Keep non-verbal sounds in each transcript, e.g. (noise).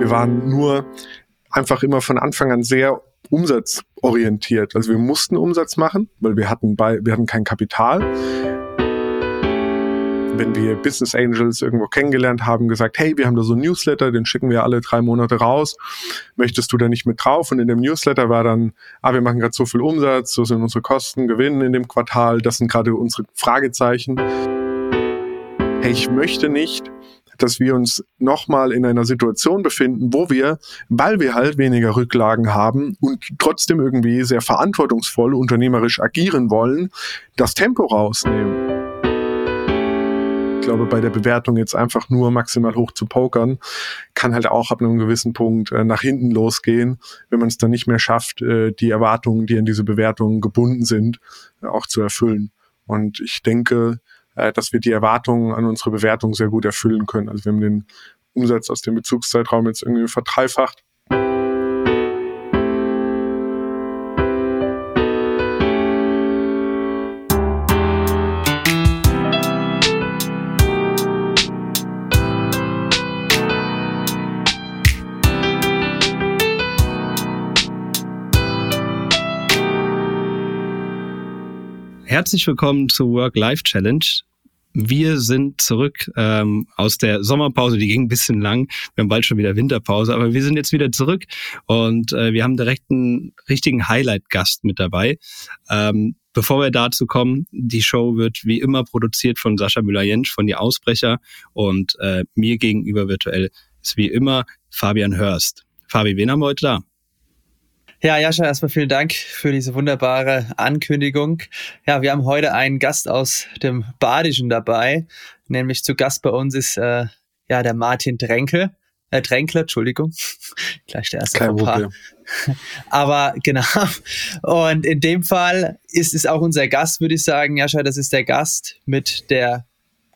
Wir waren nur einfach immer von Anfang an sehr umsatzorientiert. Also wir mussten Umsatz machen, weil wir hatten bei, wir hatten kein Kapital wenn wir Business Angels irgendwo kennengelernt haben, gesagt, hey, wir haben da so ein Newsletter, den schicken wir alle drei Monate raus. Möchtest du da nicht mit drauf? Und in dem Newsletter war dann, ah, wir machen gerade so viel Umsatz, so sind unsere Kosten, Gewinnen in dem Quartal, das sind gerade unsere Fragezeichen. Hey, ich möchte nicht, dass wir uns nochmal in einer Situation befinden, wo wir, weil wir halt weniger Rücklagen haben und trotzdem irgendwie sehr verantwortungsvoll unternehmerisch agieren wollen, das Tempo rausnehmen glaube, bei der Bewertung jetzt einfach nur maximal hoch zu pokern, kann halt auch ab einem gewissen Punkt äh, nach hinten losgehen, wenn man es dann nicht mehr schafft, äh, die Erwartungen, die an diese Bewertungen gebunden sind, äh, auch zu erfüllen. Und ich denke, äh, dass wir die Erwartungen an unsere Bewertung sehr gut erfüllen können. Also wir haben den Umsatz aus dem Bezugszeitraum jetzt irgendwie verdreifacht Herzlich willkommen zur Work-Life-Challenge. Wir sind zurück ähm, aus der Sommerpause, die ging ein bisschen lang. Wir haben bald schon wieder Winterpause, aber wir sind jetzt wieder zurück und äh, wir haben direkt einen richtigen Highlight-Gast mit dabei. Ähm, bevor wir dazu kommen, die Show wird wie immer produziert von Sascha Müller-Jentsch von Die Ausbrecher und äh, mir gegenüber virtuell ist wie immer Fabian Hörst. Fabi, wen haben wir heute da? Ja, Jascha, erstmal vielen Dank für diese wunderbare Ankündigung. Ja, wir haben heute einen Gast aus dem Badischen dabei, nämlich zu Gast bei uns ist äh, ja der Martin Dränkel. Äh, Dränkler, Entschuldigung. (laughs) Gleich der erste Kein Problem. (laughs) Aber genau. Und in dem Fall ist es auch unser Gast, würde ich sagen. Jascha, das ist der Gast mit der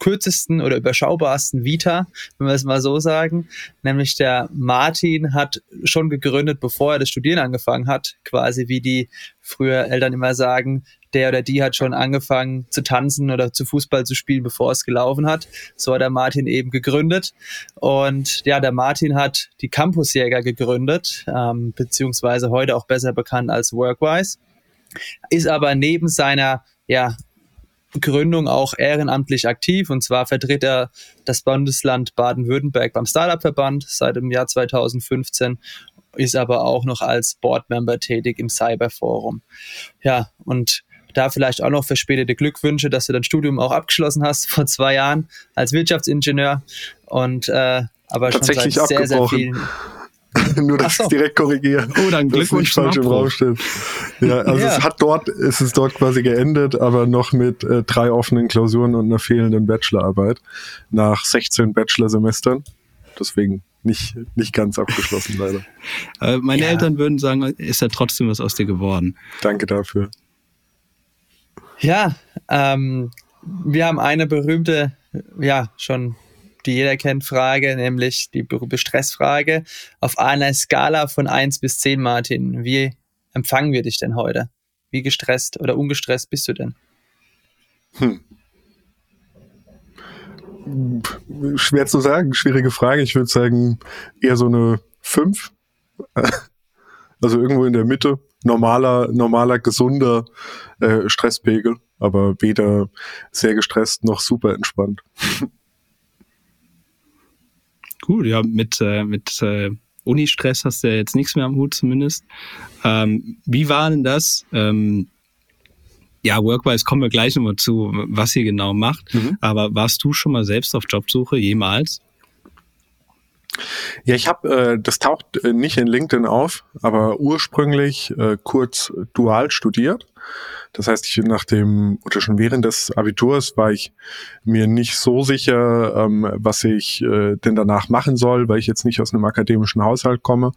kürzesten oder überschaubarsten Vita, wenn wir es mal so sagen. Nämlich der Martin hat schon gegründet, bevor er das Studieren angefangen hat, quasi wie die früher Eltern immer sagen, der oder die hat schon angefangen zu tanzen oder zu Fußball zu spielen, bevor es gelaufen hat. So hat der Martin eben gegründet. Und ja, der Martin hat die Campusjäger gegründet, ähm, beziehungsweise heute auch besser bekannt als Workwise. Ist aber neben seiner ja, Gründung auch ehrenamtlich aktiv. Und zwar vertritt er das Bundesland Baden-Württemberg beim Startup-Verband. Seit dem Jahr 2015, ist aber auch noch als Boardmember tätig im Cyberforum. Ja, und da vielleicht auch noch verspätete Glückwünsche, dass du dein Studium auch abgeschlossen hast (laughs) vor zwei Jahren als Wirtschaftsingenieur. Und äh, aber schon seit sehr, sehr vielen (laughs) Nur, dass so. ich direkt korrigiere. Oh, dann Glückwunsch nicht falsch im Raum steht. Ja, also ja. es hat dort, es ist dort quasi geendet, aber noch mit äh, drei offenen Klausuren und einer fehlenden Bachelorarbeit nach 16 Bachelorsemestern. Deswegen nicht, nicht ganz abgeschlossen, leider. (laughs) Äh, meine ja. Eltern würden sagen, ist ja trotzdem was aus dir geworden. Danke dafür. Ja, ähm, wir haben eine berühmte, ja, schon die jeder kennt, Frage, nämlich die berühmte Stressfrage. Auf einer Skala von 1 bis 10, Martin, wie empfangen wir dich denn heute? Wie gestresst oder ungestresst bist du denn? Hm. Schwer zu sagen, schwierige Frage. Ich würde sagen, eher so eine 5. (laughs) Also irgendwo in der Mitte. Normaler, normaler, gesunder äh, Stresspegel, aber weder sehr gestresst noch super entspannt. (laughs) Gut, ja, mit, äh, mit äh, Unistress hast du ja jetzt nichts mehr am Hut zumindest. Ähm, wie war denn das? Ähm, ja, Workwise kommen wir gleich nochmal zu, was ihr genau macht. Mhm. Aber warst du schon mal selbst auf Jobsuche jemals? Ja, ich habe, äh, das taucht äh, nicht in LinkedIn auf, aber ursprünglich äh, kurz dual studiert das heißt, ich nach dem, oder schon während des Abiturs war ich mir nicht so sicher, ähm, was ich äh, denn danach machen soll, weil ich jetzt nicht aus einem akademischen Haushalt komme.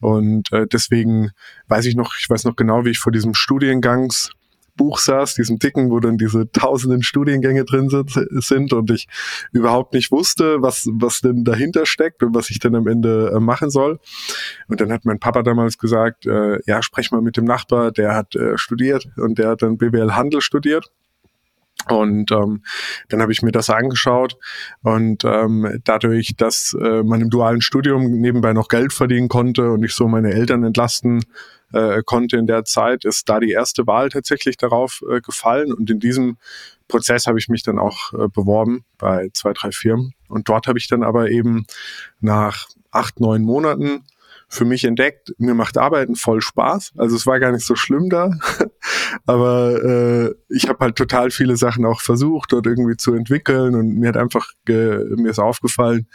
Und äh, deswegen weiß ich noch, ich weiß noch genau, wie ich vor diesem Studiengangs Buch saß, diesem dicken, wo dann diese tausenden Studiengänge drin sind, und ich überhaupt nicht wusste, was, was denn dahinter steckt und was ich dann am Ende äh, machen soll. Und dann hat mein Papa damals gesagt, äh, ja, sprech mal mit dem Nachbar, der hat äh, studiert und der hat dann BWL Handel studiert. Und ähm, dann habe ich mir das angeschaut und ähm, dadurch, dass äh, man im dualen Studium nebenbei noch Geld verdienen konnte und ich so meine Eltern entlasten äh, konnte in der Zeit, ist da die erste Wahl tatsächlich darauf äh, gefallen. Und in diesem Prozess habe ich mich dann auch äh, beworben bei zwei, drei Firmen. Und dort habe ich dann aber eben nach acht, neun Monaten für mich entdeckt, mir macht Arbeiten voll Spaß. Also es war gar nicht so schlimm da, (laughs) aber äh, ich habe halt total viele Sachen auch versucht dort irgendwie zu entwickeln und mir hat einfach mir ist aufgefallen,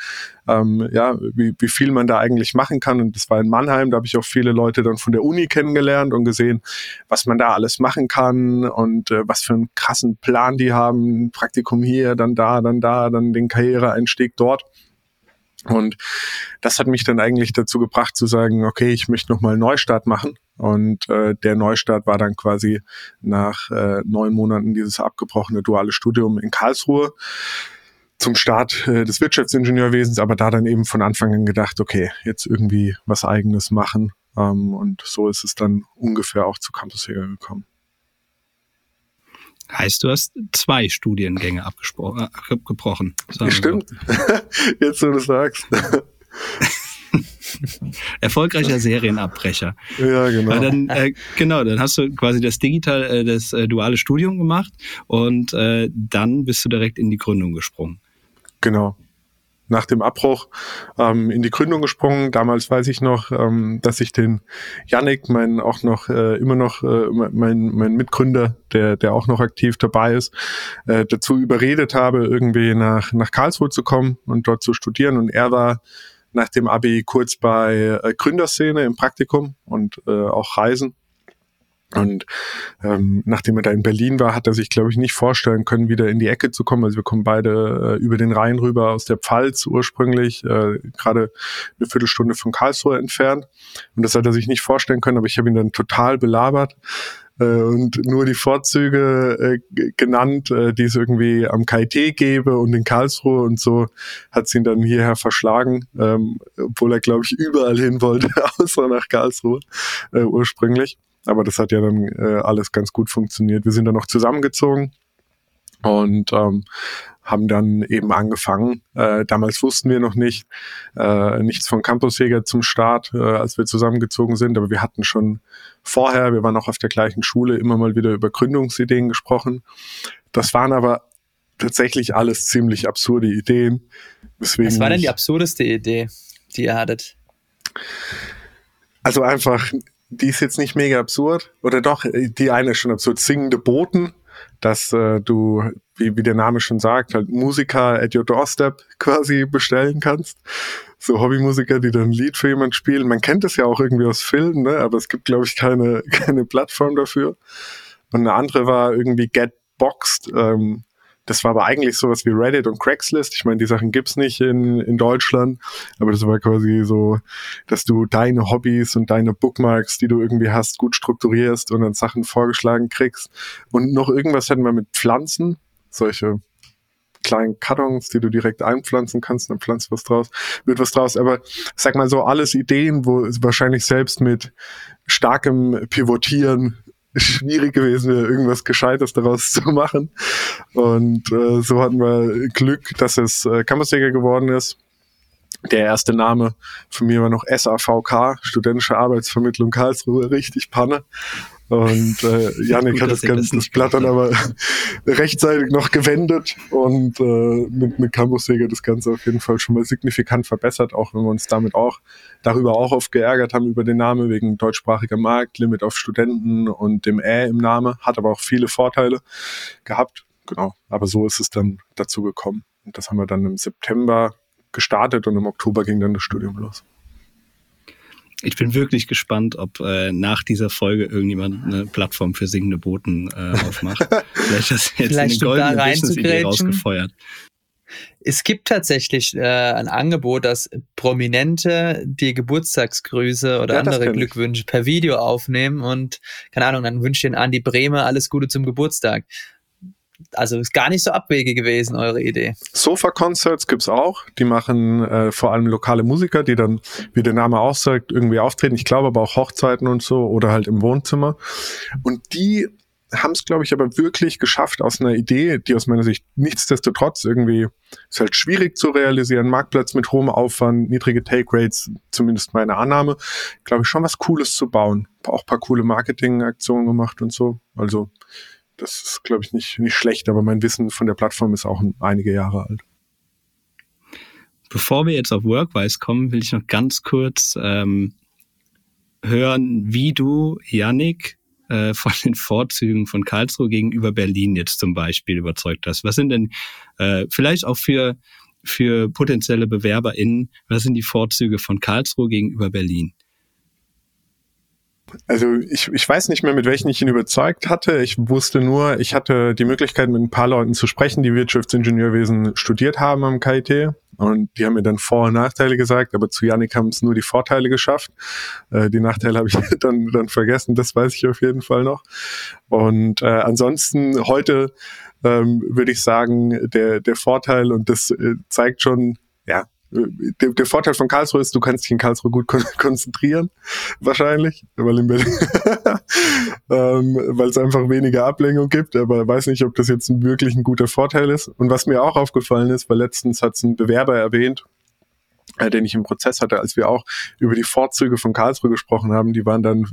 ähm, ja, wie, wie viel man da eigentlich machen kann. Und das war in Mannheim, da habe ich auch viele Leute dann von der Uni kennengelernt und gesehen, was man da alles machen kann und äh, was für einen krassen Plan die haben. Praktikum hier, dann da, dann da, dann den Karriereeinstieg dort. Und das hat mich dann eigentlich dazu gebracht zu sagen, okay, ich möchte nochmal einen Neustart machen. Und äh, der Neustart war dann quasi nach äh, neun Monaten dieses abgebrochene duale Studium in Karlsruhe zum Start äh, des Wirtschaftsingenieurwesens, aber da dann eben von Anfang an gedacht, okay, jetzt irgendwie was eigenes machen. Ähm, und so ist es dann ungefähr auch zu Campusjäger gekommen. Heißt, du hast zwei Studiengänge äh, abgebrochen. Stimmt. (laughs) Jetzt, wo du sagst. (laughs) Erfolgreicher Serienabbrecher. Ja, genau. Weil dann, äh, genau, dann hast du quasi das digital, äh, das äh, duale Studium gemacht und äh, dann bist du direkt in die Gründung gesprungen. Genau nach dem Abbruch ähm, in die Gründung gesprungen. Damals weiß ich noch, ähm, dass ich den Yannick, mein auch noch äh, immer noch äh, mein, mein Mitgründer, der der auch noch aktiv dabei ist, äh, dazu überredet habe, irgendwie nach nach Karlsruhe zu kommen und dort zu studieren. Und er war nach dem Abi kurz bei äh, Gründerszene im Praktikum und äh, auch Reisen und ähm, nachdem er da in Berlin war, hat er sich, glaube ich, nicht vorstellen können, wieder in die Ecke zu kommen. Also wir kommen beide äh, über den Rhein rüber aus der Pfalz ursprünglich, äh, gerade eine Viertelstunde von Karlsruhe entfernt. Und das hat er sich nicht vorstellen können, aber ich habe ihn dann total belabert äh, und nur die Vorzüge äh, genannt, äh, die es irgendwie am KIT gäbe und in Karlsruhe und so hat sie ihn dann hierher verschlagen, ähm, obwohl er, glaube ich, überall hin wollte, (laughs) außer nach Karlsruhe äh, ursprünglich. Aber das hat ja dann äh, alles ganz gut funktioniert. Wir sind dann noch zusammengezogen und ähm, haben dann eben angefangen. Äh, damals wussten wir noch nicht äh, nichts von Campusjäger zum Start, äh, als wir zusammengezogen sind, aber wir hatten schon vorher, wir waren auch auf der gleichen Schule, immer mal wieder über Gründungsideen gesprochen. Das waren aber tatsächlich alles ziemlich absurde Ideen. Was war denn die absurdeste Idee, die ihr hattet? Also einfach die ist jetzt nicht mega absurd. Oder doch, die eine ist schon absurd. Singende Boten, dass äh, du, wie, wie der Name schon sagt, halt Musiker at your doorstep (laughs) quasi bestellen kannst. So Hobbymusiker, die dann ein Lied für jemanden spielen. Man kennt das ja auch irgendwie aus Filmen, ne? aber es gibt, glaube ich, keine, (laughs) keine Plattform dafür. Und eine andere war irgendwie Get Boxed. Ähm, das war aber eigentlich sowas wie Reddit und Craigslist. Ich meine, die Sachen gibt's nicht in, in Deutschland, aber das war quasi so, dass du deine Hobbys und deine Bookmarks, die du irgendwie hast, gut strukturierst und dann Sachen vorgeschlagen kriegst. Und noch irgendwas hatten wir mit Pflanzen, solche kleinen Kartons, die du direkt einpflanzen kannst, dann pflanzt was draus, wird was draus. Aber sag mal so, alles Ideen, wo es wahrscheinlich selbst mit starkem Pivotieren schwierig gewesen wäre, irgendwas Gescheites daraus (laughs) zu machen. Und äh, so hatten wir Glück, dass es äh, Campusjäger geworden ist. Der erste Name von mir war noch SAVK, Studentische Arbeitsvermittlung Karlsruhe, richtig Panne. Und äh, (laughs) Janik gut, hat das, ganz, das Blatt dann aber (laughs) rechtzeitig noch gewendet und äh, mit, mit Campussäger das Ganze auf jeden Fall schon mal signifikant verbessert, auch wenn wir uns damit auch darüber auch oft geärgert haben über den Namen wegen deutschsprachiger Markt, Limit auf Studenten und dem Ä im Name, hat aber auch viele Vorteile gehabt. Genau, aber so ist es dann dazu gekommen. Und das haben wir dann im September gestartet und im Oktober ging dann das Studium los. Ich bin wirklich gespannt, ob äh, nach dieser Folge irgendjemand eine Plattform für singende Boten äh, aufmacht. (laughs) Vielleicht das jetzt Vielleicht eine goldene Business-Idee rausgefeuert. Es gibt tatsächlich äh, ein Angebot, dass Prominente die Geburtstagsgrüße oder ja, andere Glückwünsche per Video aufnehmen und keine Ahnung, dann wünscht den Andi Bremer alles Gute zum Geburtstag also ist gar nicht so abwege gewesen, eure Idee. Sofa-Concerts gibt's auch. Die machen äh, vor allem lokale Musiker, die dann, wie der Name auch sagt, irgendwie auftreten. Ich glaube aber auch Hochzeiten und so oder halt im Wohnzimmer. Und die haben es, glaube ich, aber wirklich geschafft aus einer Idee, die aus meiner Sicht nichtsdestotrotz irgendwie ist halt schwierig zu realisieren, Marktplatz mit hohem Aufwand, niedrige Take Rates, zumindest meine Annahme, glaube ich, schon was Cooles zu bauen. Auch paar coole Marketingaktionen gemacht und so. Also das ist, glaube ich, nicht, nicht schlecht, aber mein Wissen von der Plattform ist auch einige Jahre alt. Bevor wir jetzt auf Workwise kommen, will ich noch ganz kurz ähm, hören, wie du, Yannick, äh, von den Vorzügen von Karlsruhe gegenüber Berlin jetzt zum Beispiel überzeugt hast. Was sind denn äh, vielleicht auch für, für potenzielle BewerberInnen, was sind die Vorzüge von Karlsruhe gegenüber Berlin? Also ich, ich weiß nicht mehr, mit welchen ich ihn überzeugt hatte. Ich wusste nur, ich hatte die Möglichkeit, mit ein paar Leuten zu sprechen, die Wirtschaftsingenieurwesen studiert haben am KIT. Und die haben mir dann Vor- und Nachteile gesagt, aber zu Janik haben es nur die Vorteile geschafft. Äh, die Nachteile habe ich (laughs) dann, dann vergessen, das weiß ich auf jeden Fall noch. Und äh, ansonsten heute ähm, würde ich sagen, der, der Vorteil, und das äh, zeigt schon, ja, der, der, Vorteil von Karlsruhe ist, du kannst dich in Karlsruhe gut kon (laughs) konzentrieren, wahrscheinlich, weil in Berlin, (laughs) ähm, weil es einfach weniger Ablenkung gibt, aber weiß nicht, ob das jetzt wirklich ein guter Vorteil ist. Und was mir auch aufgefallen ist, weil letztens hat es ein Bewerber erwähnt, äh, den ich im Prozess hatte, als wir auch über die Vorzüge von Karlsruhe gesprochen haben, die waren dann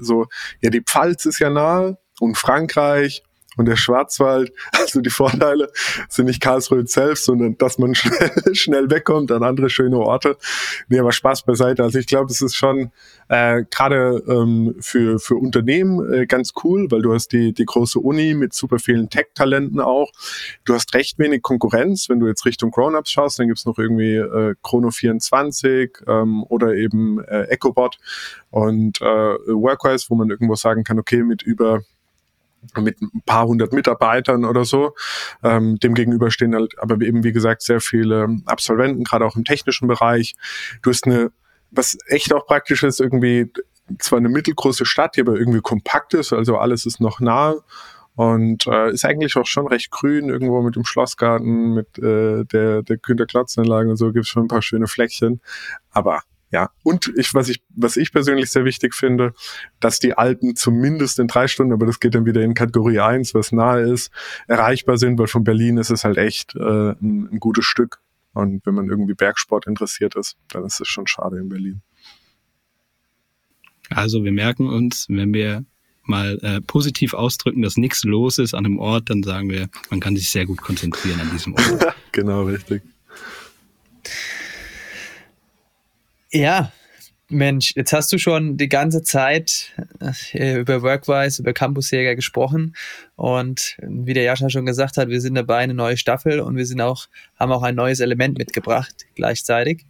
so, ja, die Pfalz ist ja nahe und Frankreich und der Schwarzwald, (laughs) also die Vorteile sind nicht Karlsruhe selbst, sondern dass man (laughs) schnell, schnell wegkommt an andere schöne Orte. Nee, aber Spaß beiseite. Also ich glaube, es ist schon äh, gerade ähm, für, für Unternehmen äh, ganz cool, weil du hast die, die große Uni mit super vielen Tech-Talenten auch. Du hast recht wenig Konkurrenz. Wenn du jetzt Richtung Grown-Ups schaust, dann gibt's noch irgendwie äh, Chrono24 ähm, oder eben äh, EchoBot und äh, Workwise, wo man irgendwo sagen kann, okay, mit über mit ein paar hundert Mitarbeitern oder so. Ähm, dem gegenüber stehen halt aber eben, wie gesagt, sehr viele Absolventen, gerade auch im technischen Bereich. Du hast eine, was echt auch praktisch ist, irgendwie zwar eine mittelgroße Stadt, die aber irgendwie kompakt ist, also alles ist noch nahe und äh, ist eigentlich auch schon recht grün, irgendwo mit dem Schlossgarten, mit äh, der, der Günter-Klotz-Anlage und so gibt es schon ein paar schöne Fleckchen. Aber ja, und ich, was ich, was ich persönlich sehr wichtig finde, dass die Alpen zumindest in drei Stunden, aber das geht dann wieder in Kategorie 1, was nahe ist, erreichbar sind, weil von Berlin ist es halt echt äh, ein, ein gutes Stück. Und wenn man irgendwie Bergsport interessiert ist, dann ist es schon schade in Berlin. Also wir merken uns, wenn wir mal äh, positiv ausdrücken, dass nichts los ist an einem Ort, dann sagen wir, man kann sich sehr gut konzentrieren an diesem Ort. (laughs) genau, richtig. Ja, Mensch, jetzt hast du schon die ganze Zeit äh, über Workwise, über Campusjäger gesprochen und wie der Jascha schon gesagt hat, wir sind dabei eine neue Staffel und wir sind auch haben auch ein neues Element mitgebracht gleichzeitig.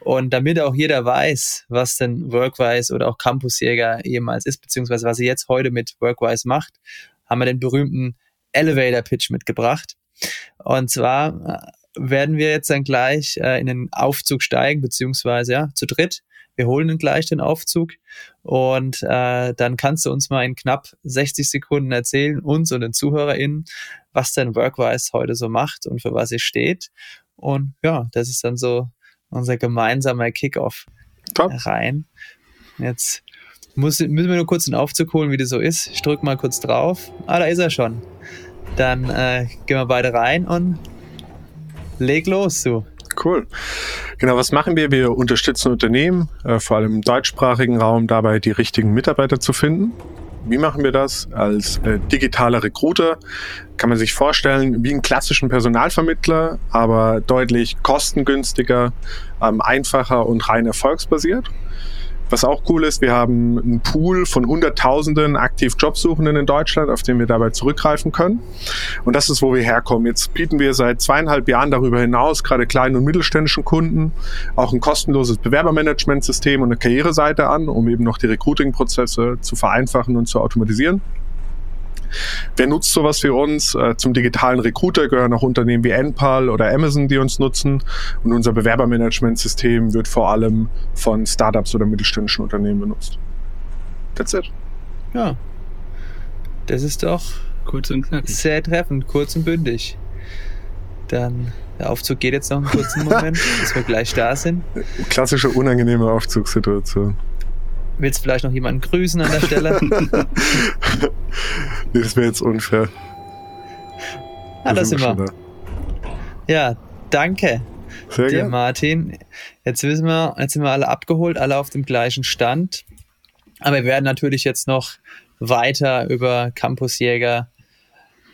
Und damit auch jeder weiß, was denn Workwise oder auch Campusjäger jemals ist, beziehungsweise was ihr jetzt heute mit Workwise macht, haben wir den berühmten Elevator Pitch mitgebracht. Und zwar werden wir jetzt dann gleich äh, in den Aufzug steigen, beziehungsweise ja, zu dritt. Wir holen dann gleich den Aufzug und äh, dann kannst du uns mal in knapp 60 Sekunden erzählen, uns und den ZuhörerInnen, was denn Workwise heute so macht und für was es steht. Und ja, das ist dann so unser gemeinsamer Kickoff Top. rein. Jetzt muss, müssen wir nur kurz den Aufzug holen, wie das so ist. Ich drücke mal kurz drauf. Ah, da ist er schon. Dann äh, gehen wir beide rein und leg los, du. Cool. Genau, was machen wir? Wir unterstützen Unternehmen, äh, vor allem im deutschsprachigen Raum, dabei die richtigen Mitarbeiter zu finden. Wie machen wir das? Als äh, digitaler Recruiter kann man sich vorstellen, wie einen klassischen Personalvermittler, aber deutlich kostengünstiger, ähm, einfacher und rein erfolgsbasiert. Was auch cool ist, wir haben einen Pool von Hunderttausenden aktiv Jobsuchenden in Deutschland, auf den wir dabei zurückgreifen können. Und das ist, wo wir herkommen. Jetzt bieten wir seit zweieinhalb Jahren darüber hinaus gerade kleinen und mittelständischen Kunden auch ein kostenloses Bewerbermanagementsystem und eine Karriereseite an, um eben noch die Recruiting-Prozesse zu vereinfachen und zu automatisieren. Wer nutzt sowas für uns? Äh, zum digitalen Recruiter gehören auch Unternehmen wie Enpal oder Amazon, die uns nutzen. Und unser Bewerbermanagementsystem wird vor allem von Startups oder mittelständischen Unternehmen benutzt. That's it. Ja. Das ist doch kurz und knackig. Sehr treffend, kurz und bündig. Dann der Aufzug geht jetzt noch einen kurzen Moment, (laughs) bis wir gleich da sind. Klassische unangenehme Aufzugssituation. Willst du vielleicht noch jemanden grüßen an der Stelle? (laughs) das wäre jetzt unfair. Ah, da sind wir. Da. Ja, danke Sehr dir. Martin. Jetzt wissen wir, jetzt sind wir alle abgeholt, alle auf dem gleichen Stand. Aber wir werden natürlich jetzt noch weiter über Campusjäger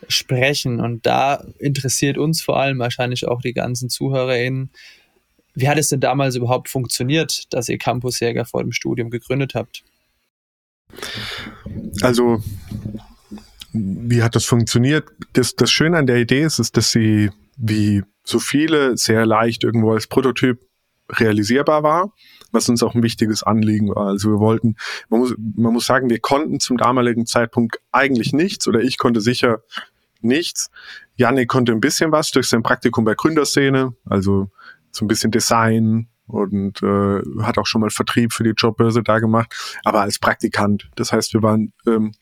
sprechen. Und da interessiert uns vor allem wahrscheinlich auch die ganzen ZuhörerInnen, wie hat es denn damals überhaupt funktioniert, dass ihr Campusjäger vor dem Studium gegründet habt? Also, wie hat das funktioniert? Das, das Schöne an der Idee ist, ist, dass sie wie so viele sehr leicht irgendwo als Prototyp realisierbar war, was uns auch ein wichtiges Anliegen war. Also wir wollten, man muss, man muss sagen, wir konnten zum damaligen Zeitpunkt eigentlich nichts oder ich konnte sicher nichts. Janik konnte ein bisschen was durch sein Praktikum bei Gründerszene, also so ein bisschen Design und äh, hat auch schon mal Vertrieb für die Jobbörse da gemacht, aber als Praktikant. Das heißt, wir waren ähm,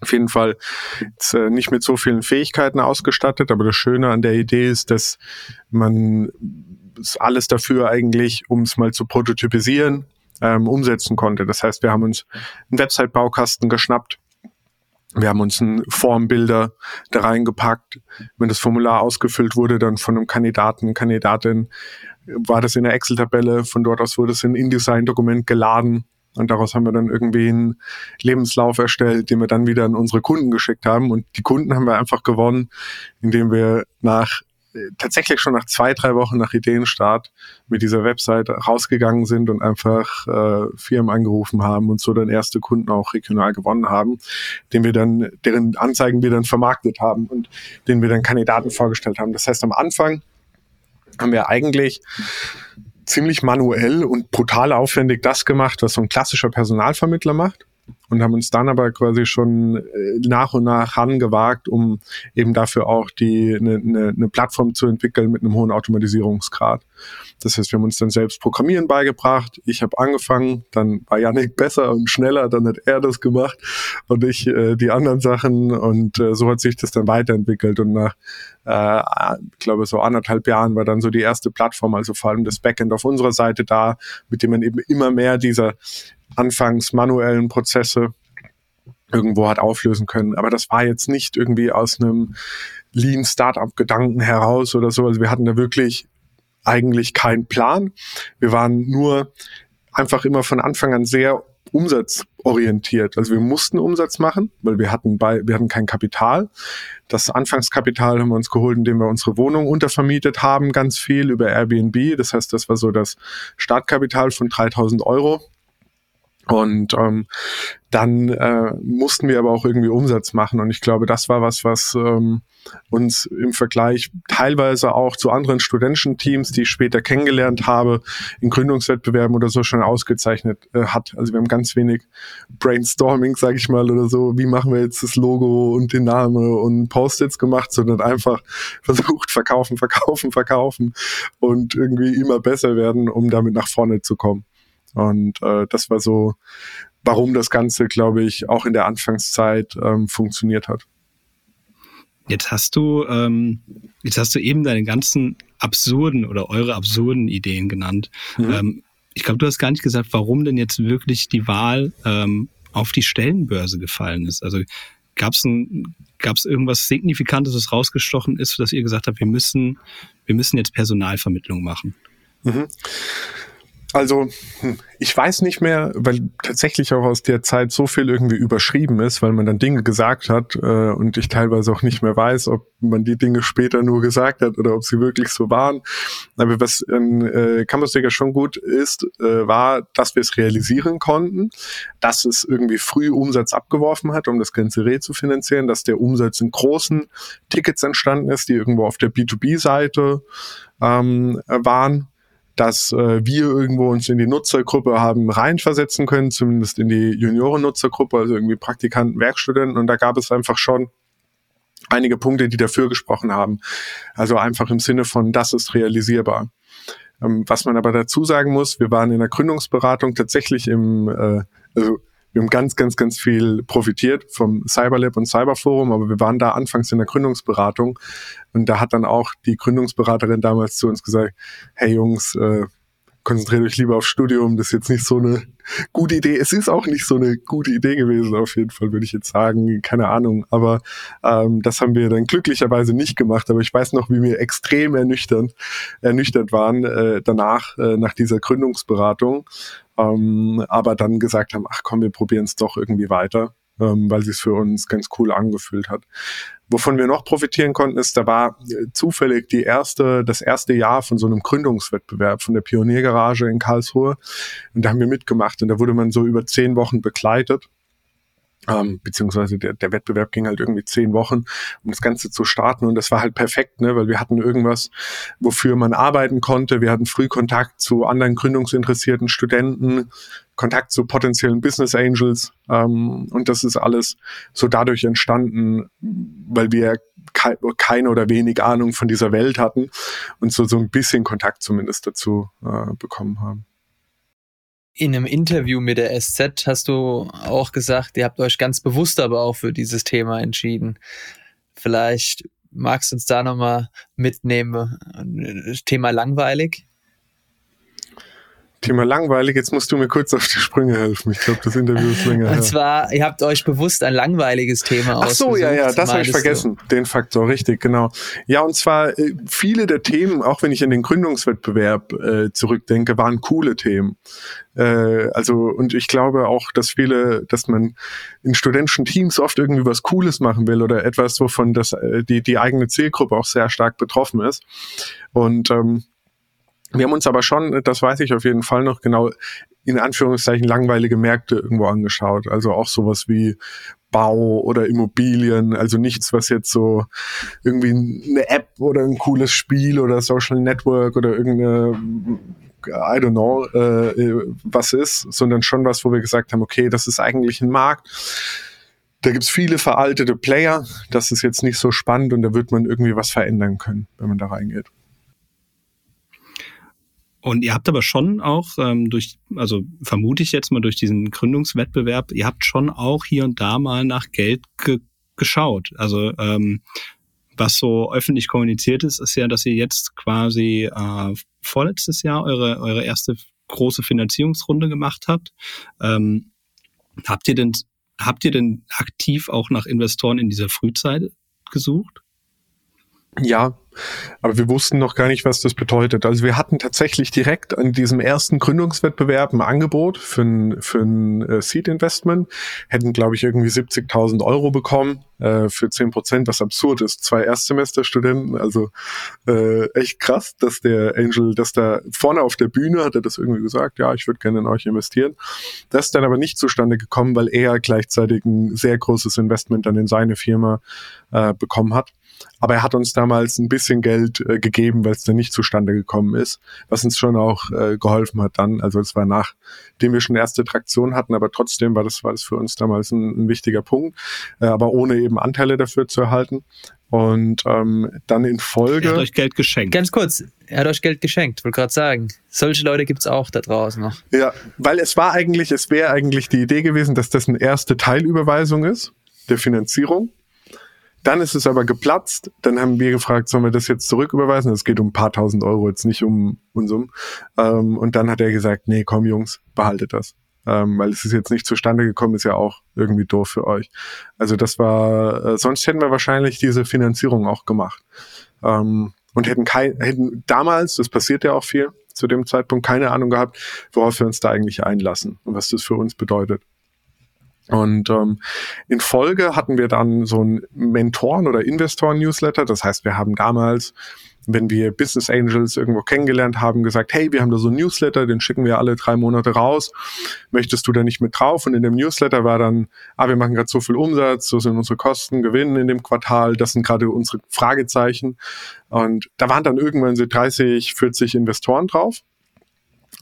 auf jeden Fall jetzt, äh, nicht mit so vielen Fähigkeiten ausgestattet, aber das Schöne an der Idee ist, dass man alles dafür eigentlich, um es mal zu prototypisieren, ähm, umsetzen konnte. Das heißt, wir haben uns einen Website-Baukasten geschnappt, wir haben uns einen Formbilder da reingepackt. Wenn das Formular ausgefüllt wurde, dann von einem Kandidaten, Kandidatin, war das in der Excel-Tabelle. Von dort aus wurde es in InDesign-Dokument geladen. Und daraus haben wir dann irgendwie einen Lebenslauf erstellt, den wir dann wieder an unsere Kunden geschickt haben. Und die Kunden haben wir einfach gewonnen, indem wir nach tatsächlich schon nach zwei, drei Wochen nach Ideenstart mit dieser Website rausgegangen sind und einfach äh, Firmen angerufen haben und so dann erste Kunden auch regional gewonnen haben, den wir dann, deren Anzeigen wir dann vermarktet haben und denen wir dann Kandidaten vorgestellt haben. Das heißt, am Anfang haben wir eigentlich ziemlich manuell und brutal aufwendig das gemacht, was so ein klassischer Personalvermittler macht und haben uns dann aber quasi schon äh, nach und nach rangewagt, um eben dafür auch die eine, eine, eine Plattform zu entwickeln mit einem hohen Automatisierungsgrad. Das heißt, wir haben uns dann selbst Programmieren beigebracht. Ich habe angefangen, dann war Yannick besser und schneller, dann hat er das gemacht und ich äh, die anderen Sachen und äh, so hat sich das dann weiterentwickelt und nach äh, ich glaube so anderthalb Jahren war dann so die erste Plattform, also vor allem das Backend auf unserer Seite da, mit dem man eben immer mehr dieser anfangs manuellen Prozesse irgendwo hat auflösen können. Aber das war jetzt nicht irgendwie aus einem Lean Startup Gedanken heraus oder so. Also wir hatten da wirklich eigentlich keinen Plan. Wir waren nur einfach immer von Anfang an sehr umsatzorientiert. Also wir mussten Umsatz machen, weil wir hatten bei, wir hatten kein Kapital. Das Anfangskapital haben wir uns geholt, indem wir unsere Wohnung untervermietet haben, ganz viel über Airbnb. Das heißt, das war so das Startkapital von 3000 Euro. Und ähm, dann äh, mussten wir aber auch irgendwie Umsatz machen. Und ich glaube, das war was, was ähm, uns im Vergleich teilweise auch zu anderen Studententeams, die ich später kennengelernt habe, in Gründungswettbewerben oder so schon ausgezeichnet äh, hat. Also wir haben ganz wenig Brainstorming, sage ich mal, oder so. Wie machen wir jetzt das Logo und den Namen und Post-its gemacht, sondern einfach (laughs) versucht, verkaufen, verkaufen, verkaufen und irgendwie immer besser werden, um damit nach vorne zu kommen. Und äh, das war so, warum das Ganze, glaube ich, auch in der Anfangszeit ähm, funktioniert hat. Jetzt hast du, ähm, jetzt hast du eben deine ganzen absurden oder eure absurden Ideen genannt. Mhm. Ähm, ich glaube, du hast gar nicht gesagt, warum denn jetzt wirklich die Wahl ähm, auf die Stellenbörse gefallen ist. Also gab es gab's irgendwas Signifikantes, was rausgestochen ist, dass ihr gesagt habt, wir müssen, wir müssen jetzt Personalvermittlung machen? Mhm. Also, hm, ich weiß nicht mehr, weil tatsächlich auch aus der Zeit so viel irgendwie überschrieben ist, weil man dann Dinge gesagt hat äh, und ich teilweise auch nicht mehr weiß, ob man die Dinge später nur gesagt hat oder ob sie wirklich so waren. Aber was in äh, Campusdigger schon gut ist, äh, war, dass wir es realisieren konnten, dass es irgendwie früh Umsatz abgeworfen hat, um das ganze Reh zu finanzieren, dass der Umsatz in großen Tickets entstanden ist, die irgendwo auf der B2B-Seite ähm, waren dass äh, wir irgendwo uns in die Nutzergruppe haben reinversetzen können, zumindest in die Junioren-Nutzergruppe, also irgendwie Praktikanten, Werkstudenten. Und da gab es einfach schon einige Punkte, die dafür gesprochen haben. Also einfach im Sinne von, das ist realisierbar. Ähm, was man aber dazu sagen muss, wir waren in der Gründungsberatung tatsächlich im, äh, also wir haben ganz, ganz, ganz viel profitiert vom Cyberlab und Cyberforum, aber wir waren da anfangs in der Gründungsberatung. Und da hat dann auch die Gründungsberaterin damals zu uns gesagt, hey Jungs, äh, konzentriert euch lieber aufs Studium, das ist jetzt nicht so eine gute Idee. Es ist auch nicht so eine gute Idee gewesen, auf jeden Fall, würde ich jetzt sagen. Keine Ahnung. Aber ähm, das haben wir dann glücklicherweise nicht gemacht. Aber ich weiß noch, wie wir extrem ernüchternd, ernüchtert waren äh, danach, äh, nach dieser Gründungsberatung. Ähm, aber dann gesagt haben, ach komm, wir probieren es doch irgendwie weiter ähm, weil es für uns ganz cool angefühlt hat. Wovon wir noch profitieren konnten, ist, da war äh, zufällig die erste, das erste Jahr von so einem Gründungswettbewerb von der Pioniergarage in Karlsruhe. Und da haben wir mitgemacht und da wurde man so über zehn Wochen begleitet. Ähm, beziehungsweise der, der Wettbewerb ging halt irgendwie zehn Wochen, um das Ganze zu starten und das war halt perfekt, ne, weil wir hatten irgendwas, wofür man arbeiten konnte. Wir hatten früh Kontakt zu anderen gründungsinteressierten Studenten, Kontakt zu potenziellen Business Angels ähm, und das ist alles so dadurch entstanden, weil wir ke keine oder wenig Ahnung von dieser Welt hatten und so so ein bisschen Kontakt zumindest dazu äh, bekommen haben. In einem Interview mit der SZ hast du auch gesagt, ihr habt euch ganz bewusst aber auch für dieses Thema entschieden. Vielleicht magst du uns da nochmal mitnehmen. Thema langweilig. Thema langweilig, jetzt musst du mir kurz auf die Sprünge helfen. Ich glaube, das Interview ist länger. Und zwar, ihr habt euch bewusst ein langweiliges Thema Ach so, ja, ja, das habe ich vergessen. Du? Den Faktor, richtig, genau. Ja, und zwar äh, viele der Themen, auch wenn ich in den Gründungswettbewerb äh, zurückdenke, waren coole Themen. Äh, also, und ich glaube auch, dass viele, dass man in studentischen Teams oft irgendwie was Cooles machen will oder etwas, wovon das, äh, die, die eigene Zielgruppe auch sehr stark betroffen ist. Und ähm, wir haben uns aber schon, das weiß ich auf jeden Fall noch genau, in Anführungszeichen langweilige Märkte irgendwo angeschaut. Also auch sowas wie Bau oder Immobilien, also nichts, was jetzt so irgendwie eine App oder ein cooles Spiel oder Social Network oder irgendeine, I don't know, äh, was ist, sondern schon was, wo wir gesagt haben, okay, das ist eigentlich ein Markt. Da gibt's viele veraltete Player, das ist jetzt nicht so spannend und da wird man irgendwie was verändern können, wenn man da reingeht. Und ihr habt aber schon auch ähm, durch, also vermute ich jetzt mal durch diesen Gründungswettbewerb, ihr habt schon auch hier und da mal nach Geld ge geschaut. Also ähm, was so öffentlich kommuniziert ist, ist ja, dass ihr jetzt quasi äh, vorletztes Jahr eure, eure erste große Finanzierungsrunde gemacht habt. Ähm, habt ihr denn, habt ihr denn aktiv auch nach Investoren in dieser Frühzeit gesucht? Ja, aber wir wussten noch gar nicht, was das bedeutet. Also wir hatten tatsächlich direkt an diesem ersten Gründungswettbewerb ein Angebot für ein, für ein äh, Seed-Investment, hätten, glaube ich, irgendwie 70.000 Euro bekommen äh, für 10 Prozent, was absurd ist. Zwei Erstsemesterstudenten, also äh, echt krass, dass der Angel, dass da vorne auf der Bühne hat er das irgendwie gesagt, ja, ich würde gerne in euch investieren. Das ist dann aber nicht zustande gekommen, weil er gleichzeitig ein sehr großes Investment dann in seine Firma äh, bekommen hat. Aber er hat uns damals ein bisschen Geld äh, gegeben, weil es dann nicht zustande gekommen ist, was uns schon auch äh, geholfen hat dann. Also es war nachdem wir schon erste Traktion hatten, aber trotzdem war das, war das für uns damals ein, ein wichtiger Punkt. Äh, aber ohne eben Anteile dafür zu erhalten. Und ähm, dann in Folge. Er hat euch Geld geschenkt. Ganz kurz, er hat euch Geld geschenkt, wollte gerade sagen. Solche Leute gibt's auch da draußen noch. Ja, weil es war eigentlich, es wäre eigentlich die Idee gewesen, dass das eine erste Teilüberweisung ist der Finanzierung. Dann ist es aber geplatzt. Dann haben wir gefragt, sollen wir das jetzt zurücküberweisen? Es geht um ein paar tausend Euro, jetzt nicht um Unsum. Ähm, und dann hat er gesagt, nee, komm Jungs, behaltet das. Ähm, weil es ist jetzt nicht zustande gekommen, ist ja auch irgendwie doof für euch. Also das war, äh, sonst hätten wir wahrscheinlich diese Finanzierung auch gemacht. Ähm, und hätten kein, hätten damals, das passiert ja auch viel, zu dem Zeitpunkt keine Ahnung gehabt, worauf wir uns da eigentlich einlassen und was das für uns bedeutet. Und ähm, in Folge hatten wir dann so ein Mentoren- oder Investoren-Newsletter. Das heißt, wir haben damals, wenn wir Business Angels irgendwo kennengelernt haben, gesagt, hey, wir haben da so ein Newsletter, den schicken wir alle drei Monate raus. Möchtest du da nicht mit drauf? Und in dem Newsletter war dann, ah, wir machen gerade so viel Umsatz, so sind unsere Kosten, Gewinn in dem Quartal, das sind gerade unsere Fragezeichen. Und da waren dann irgendwann so 30, 40 Investoren drauf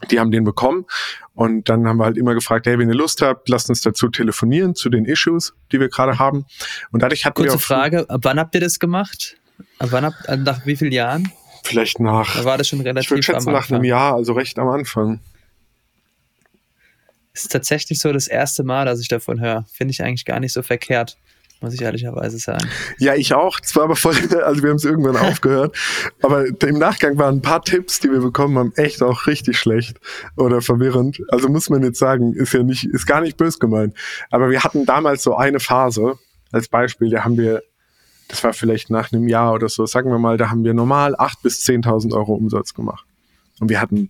die haben den bekommen und dann haben wir halt immer gefragt, hey, wenn ihr Lust habt, lasst uns dazu telefonieren zu den Issues, die wir gerade haben. Und dadurch hatten Kurze wir auch Frage, ab wann habt ihr das gemacht? Ab wann habt, also nach wie vielen Jahren? Vielleicht nach. Da war das schon relativ Ich würde schätzen nach einem Jahr, also recht am Anfang. Ist tatsächlich so das erste Mal, dass ich davon höre. Finde ich eigentlich gar nicht so verkehrt. Muss ich ehrlicherweise sagen. Ja, ich auch. Zwar aber voll, (laughs) also wir haben es irgendwann (laughs) aufgehört. Aber im Nachgang waren ein paar Tipps, die wir bekommen haben, echt auch richtig schlecht oder verwirrend. Also muss man jetzt sagen, ist ja nicht, ist gar nicht bös gemeint. Aber wir hatten damals so eine Phase, als Beispiel, da haben wir, das war vielleicht nach einem Jahr oder so, sagen wir mal, da haben wir normal 8.000 bis 10.000 Euro Umsatz gemacht. Und wir hatten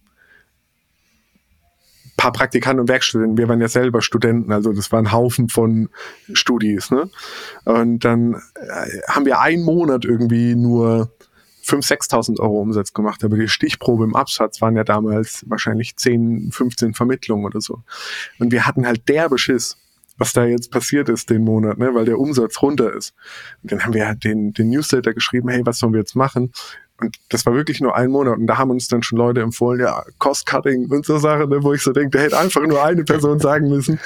paar Praktikanten und Werkstudenten. Wir waren ja selber Studenten, also das war ein Haufen von Studis. Ne? Und dann äh, haben wir einen Monat irgendwie nur 5.000, 6.000 Euro Umsatz gemacht. Aber die Stichprobe im Absatz waren ja damals wahrscheinlich 10, 15 Vermittlungen oder so. Und wir hatten halt derbe Schiss, was da jetzt passiert ist den Monat, ne, weil der Umsatz runter ist. Und dann haben wir halt den, den Newsletter geschrieben, hey, was sollen wir jetzt machen? Und das war wirklich nur ein Monat. Und da haben uns dann schon Leute empfohlen, ja, Cost-Cutting und so Sachen, ne, wo ich so denke, da hätte einfach nur eine Person sagen müssen,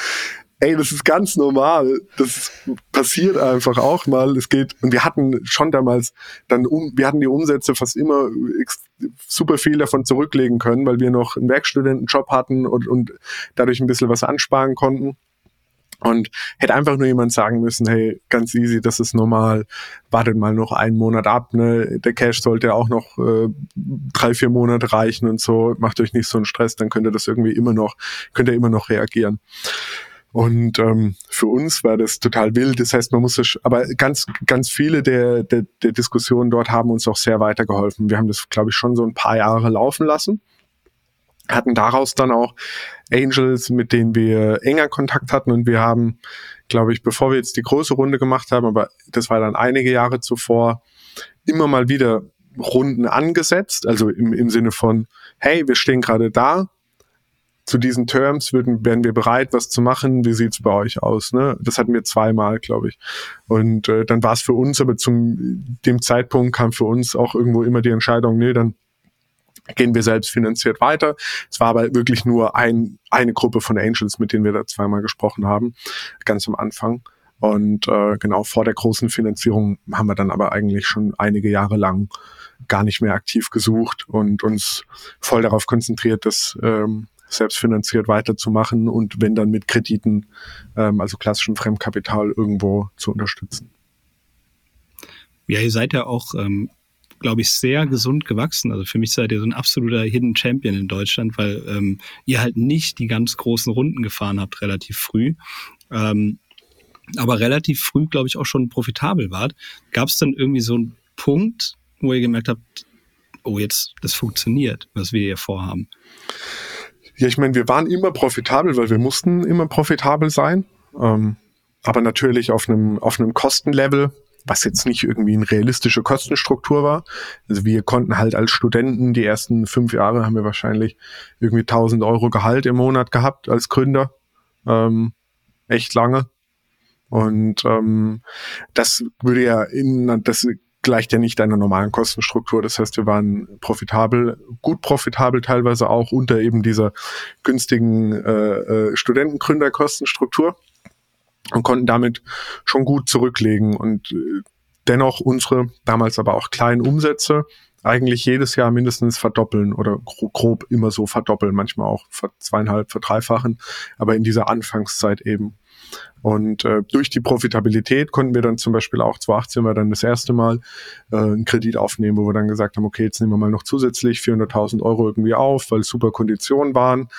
ey, das ist ganz normal. Das passiert einfach auch mal. Es geht, und wir hatten schon damals dann um, wir hatten die Umsätze fast immer super viel davon zurücklegen können, weil wir noch einen Werkstudentenjob hatten und, und dadurch ein bisschen was ansparen konnten. Und hätte einfach nur jemand sagen müssen, hey, ganz easy, das ist normal, wartet mal noch einen Monat ab, ne? Der Cash sollte auch noch äh, drei, vier Monate reichen und so, macht euch nicht so einen Stress, dann könnt ihr das irgendwie immer noch, könnt ihr immer noch reagieren. Und ähm, für uns war das total wild. Das heißt, man muss das, aber ganz, ganz viele der, der, der Diskussionen dort haben uns auch sehr weitergeholfen. Wir haben das, glaube ich, schon so ein paar Jahre laufen lassen hatten daraus dann auch Angels, mit denen wir enger Kontakt hatten und wir haben, glaube ich, bevor wir jetzt die große Runde gemacht haben, aber das war dann einige Jahre zuvor, immer mal wieder Runden angesetzt, also im, im Sinne von, hey, wir stehen gerade da, zu diesen Terms würden, wären wir bereit, was zu machen. Wie sieht's bei euch aus? Ne? Das hatten wir zweimal, glaube ich. Und äh, dann war es für uns, aber zum dem Zeitpunkt kam für uns auch irgendwo immer die Entscheidung, nee, dann gehen wir selbst finanziert weiter. Es war aber wirklich nur ein, eine Gruppe von Angels, mit denen wir da zweimal gesprochen haben, ganz am Anfang. Und äh, genau vor der großen Finanzierung haben wir dann aber eigentlich schon einige Jahre lang gar nicht mehr aktiv gesucht und uns voll darauf konzentriert, das ähm, selbstfinanziert weiterzumachen und wenn dann mit Krediten, ähm, also klassischem Fremdkapital irgendwo zu unterstützen. Ja, ihr seid ja auch ähm, glaube ich, sehr gesund gewachsen. Also für mich seid ihr so ein absoluter Hidden Champion in Deutschland, weil ähm, ihr halt nicht die ganz großen Runden gefahren habt, relativ früh. Ähm, aber relativ früh, glaube ich, auch schon profitabel wart. Gab es dann irgendwie so einen Punkt, wo ihr gemerkt habt, oh, jetzt, das funktioniert, was wir hier vorhaben? Ja, ich meine, wir waren immer profitabel, weil wir mussten immer profitabel sein. Ähm, aber natürlich auf einem, auf einem Kostenlevel, was jetzt nicht irgendwie eine realistische Kostenstruktur war. Also wir konnten halt als Studenten die ersten fünf Jahre haben wir wahrscheinlich irgendwie 1000 Euro Gehalt im Monat gehabt als Gründer. Ähm, echt lange. Und ähm, das würde ja in, das gleicht ja nicht einer normalen Kostenstruktur. Das heißt, wir waren profitabel, gut profitabel teilweise auch unter eben dieser günstigen äh, äh, Studentengründerkostenstruktur und konnten damit schon gut zurücklegen und äh, dennoch unsere damals aber auch kleinen Umsätze eigentlich jedes Jahr mindestens verdoppeln oder grob immer so verdoppeln, manchmal auch zweieinhalb, verdreifachen, aber in dieser Anfangszeit eben. Und äh, durch die Profitabilität konnten wir dann zum Beispiel auch 2018 war dann das erste Mal äh, einen Kredit aufnehmen, wo wir dann gesagt haben, okay, jetzt nehmen wir mal noch zusätzlich 400.000 Euro irgendwie auf, weil super Konditionen waren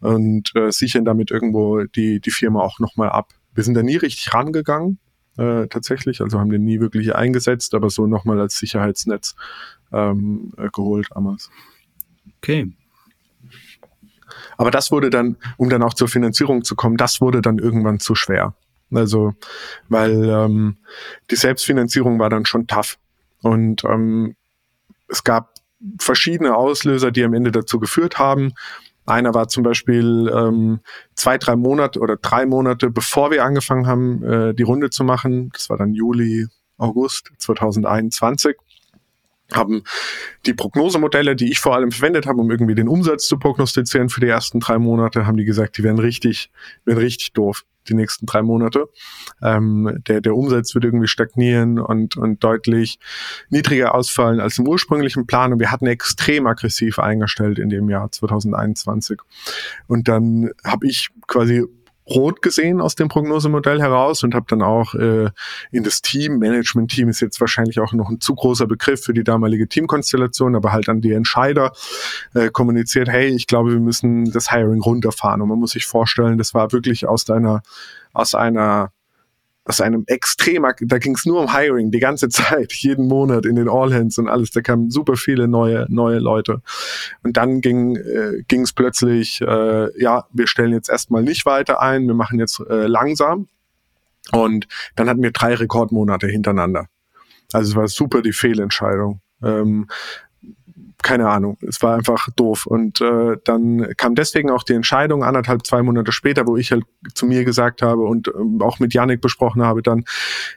und äh, sichern damit irgendwo die, die Firma auch nochmal ab. Wir sind da nie richtig rangegangen, äh, tatsächlich, also haben den nie wirklich eingesetzt, aber so nochmal als Sicherheitsnetz ähm, äh, geholt damals. Okay. Aber das wurde dann, um dann auch zur Finanzierung zu kommen, das wurde dann irgendwann zu schwer. Also, weil ähm, die Selbstfinanzierung war dann schon tough. Und ähm, es gab verschiedene Auslöser, die am Ende dazu geführt haben, einer war zum Beispiel ähm, zwei, drei Monate oder drei Monate, bevor wir angefangen haben, äh, die Runde zu machen. Das war dann Juli, August 2021 haben die Prognosemodelle, die ich vor allem verwendet habe, um irgendwie den Umsatz zu prognostizieren für die ersten drei Monate, haben die gesagt, die werden richtig, werden richtig doof die nächsten drei Monate. Ähm, der, der Umsatz wird irgendwie stagnieren und, und deutlich niedriger ausfallen als im ursprünglichen Plan. Und wir hatten extrem aggressiv eingestellt in dem Jahr 2021. Und dann habe ich quasi rot gesehen aus dem Prognosemodell heraus und habe dann auch äh, in das Team, Management-Team ist jetzt wahrscheinlich auch noch ein zu großer Begriff für die damalige Teamkonstellation, aber halt an die Entscheider äh, kommuniziert, hey, ich glaube, wir müssen das Hiring runterfahren. Und man muss sich vorstellen, das war wirklich aus einer, aus einer aus einem extremer, da ging es nur um Hiring die ganze (laughs) Zeit, jeden Monat in den All Hands und alles. Da kamen super viele neue neue Leute. Und dann ging äh, plötzlich, äh, ja, wir stellen jetzt erstmal nicht weiter ein, wir machen jetzt äh, langsam. Und dann hatten wir drei Rekordmonate hintereinander. Also es war super die Fehlentscheidung. Ähm, keine Ahnung, es war einfach doof. Und äh, dann kam deswegen auch die Entscheidung anderthalb, zwei Monate später, wo ich halt zu mir gesagt habe und äh, auch mit Yannick besprochen habe, dann,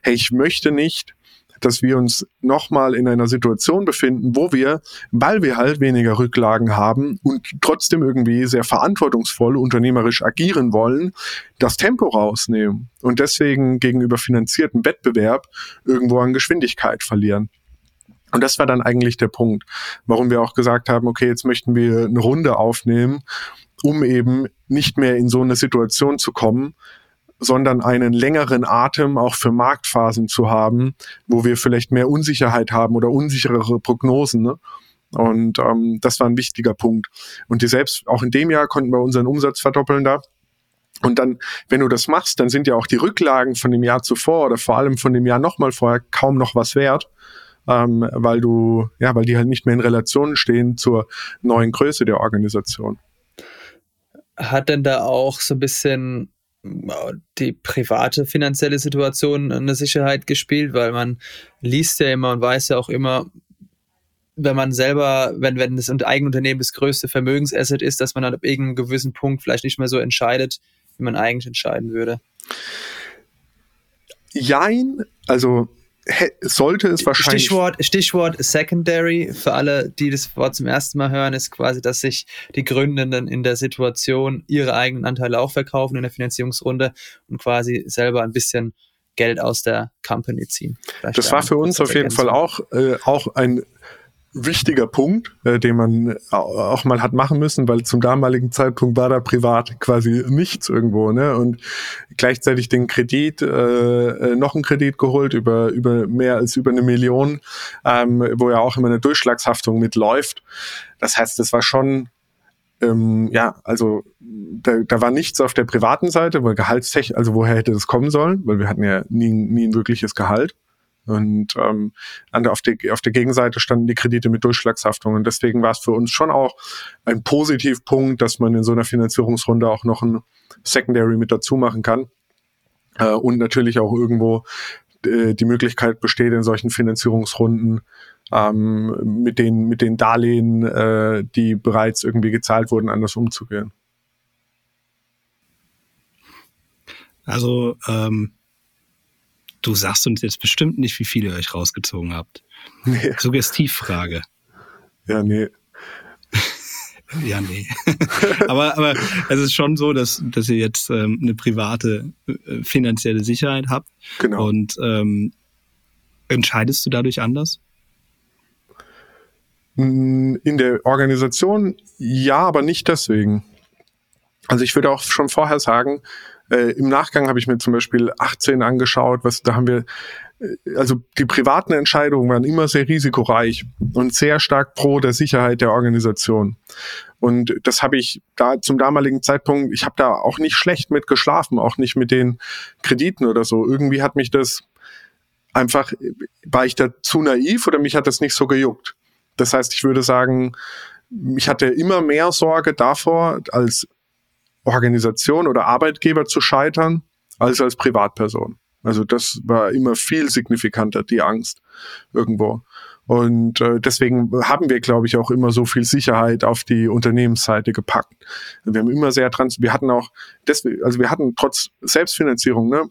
hey, ich möchte nicht, dass wir uns nochmal in einer Situation befinden, wo wir, weil wir halt weniger Rücklagen haben und trotzdem irgendwie sehr verantwortungsvoll unternehmerisch agieren wollen, das Tempo rausnehmen und deswegen gegenüber finanzierten Wettbewerb irgendwo an Geschwindigkeit verlieren. Und das war dann eigentlich der Punkt, warum wir auch gesagt haben, okay, jetzt möchten wir eine Runde aufnehmen, um eben nicht mehr in so eine Situation zu kommen, sondern einen längeren Atem auch für Marktphasen zu haben, wo wir vielleicht mehr Unsicherheit haben oder unsicherere Prognosen. Ne? Und ähm, das war ein wichtiger Punkt. Und die selbst, auch in dem Jahr konnten wir unseren Umsatz verdoppeln da. Und dann, wenn du das machst, dann sind ja auch die Rücklagen von dem Jahr zuvor oder vor allem von dem Jahr nochmal vorher kaum noch was wert ähm, weil du, ja, weil die halt nicht mehr in Relation stehen zur neuen Größe der Organisation. Hat denn da auch so ein bisschen äh, die private finanzielle Situation eine Sicherheit gespielt, weil man liest ja immer und weiß ja auch immer, wenn man selber, wenn, wenn das Eigenunternehmen das größte Vermögensasset ist, dass man dann ab irgendeinem gewissen Punkt vielleicht nicht mehr so entscheidet, wie man eigentlich entscheiden würde. Jein, also sollte es wahrscheinlich. Stichwort, Stichwort Secondary, für alle, die das Wort zum ersten Mal hören, ist quasi, dass sich die Gründenden in der Situation ihre eigenen Anteile auch verkaufen in der Finanzierungsrunde und quasi selber ein bisschen Geld aus der Company ziehen. Vielleicht das war für uns auf jeden Fall auch, äh, auch ein wichtiger Punkt, äh, den man auch mal hat machen müssen, weil zum damaligen Zeitpunkt war da privat quasi nichts irgendwo, ne? Und gleichzeitig den Kredit, äh, äh, noch einen Kredit geholt über über mehr als über eine Million, ähm, wo ja auch immer eine Durchschlagshaftung mitläuft. Das heißt, das war schon ähm, ja, also da, da war nichts auf der privaten Seite, weil Gehaltstech, also woher hätte das kommen sollen, weil wir hatten ja nie, nie ein wirkliches Gehalt. Und ähm, an der, auf, der, auf der Gegenseite standen die Kredite mit Durchschlagshaftung. Und deswegen war es für uns schon auch ein Positivpunkt, dass man in so einer Finanzierungsrunde auch noch ein Secondary mit dazu machen kann. Äh, und natürlich auch irgendwo äh, die Möglichkeit besteht, in solchen Finanzierungsrunden ähm, mit, den, mit den Darlehen, äh, die bereits irgendwie gezahlt wurden, anders umzugehen. Also ähm, Du sagst uns jetzt bestimmt nicht, wie viele ihr euch rausgezogen habt. Nee. Suggestivfrage. Ja, nee. (laughs) ja, nee. (laughs) aber, aber es ist schon so, dass, dass ihr jetzt ähm, eine private äh, finanzielle Sicherheit habt. Genau. Und ähm, entscheidest du dadurch anders? In der Organisation ja, aber nicht deswegen. Also ich würde auch schon vorher sagen, äh, Im Nachgang habe ich mir zum Beispiel 18 angeschaut, was da haben wir, äh, also die privaten Entscheidungen waren immer sehr risikoreich und sehr stark pro der Sicherheit der Organisation. Und das habe ich da zum damaligen Zeitpunkt, ich habe da auch nicht schlecht mit geschlafen, auch nicht mit den Krediten oder so. Irgendwie hat mich das einfach, war ich da zu naiv oder mich hat das nicht so gejuckt. Das heißt, ich würde sagen, ich hatte immer mehr Sorge davor, als Organisation oder Arbeitgeber zu scheitern, als als Privatperson. Also das war immer viel signifikanter, die Angst irgendwo. Und äh, deswegen haben wir, glaube ich, auch immer so viel Sicherheit auf die Unternehmensseite gepackt. Wir haben immer sehr trans, wir hatten auch, deswegen, also wir hatten trotz Selbstfinanzierung, ne,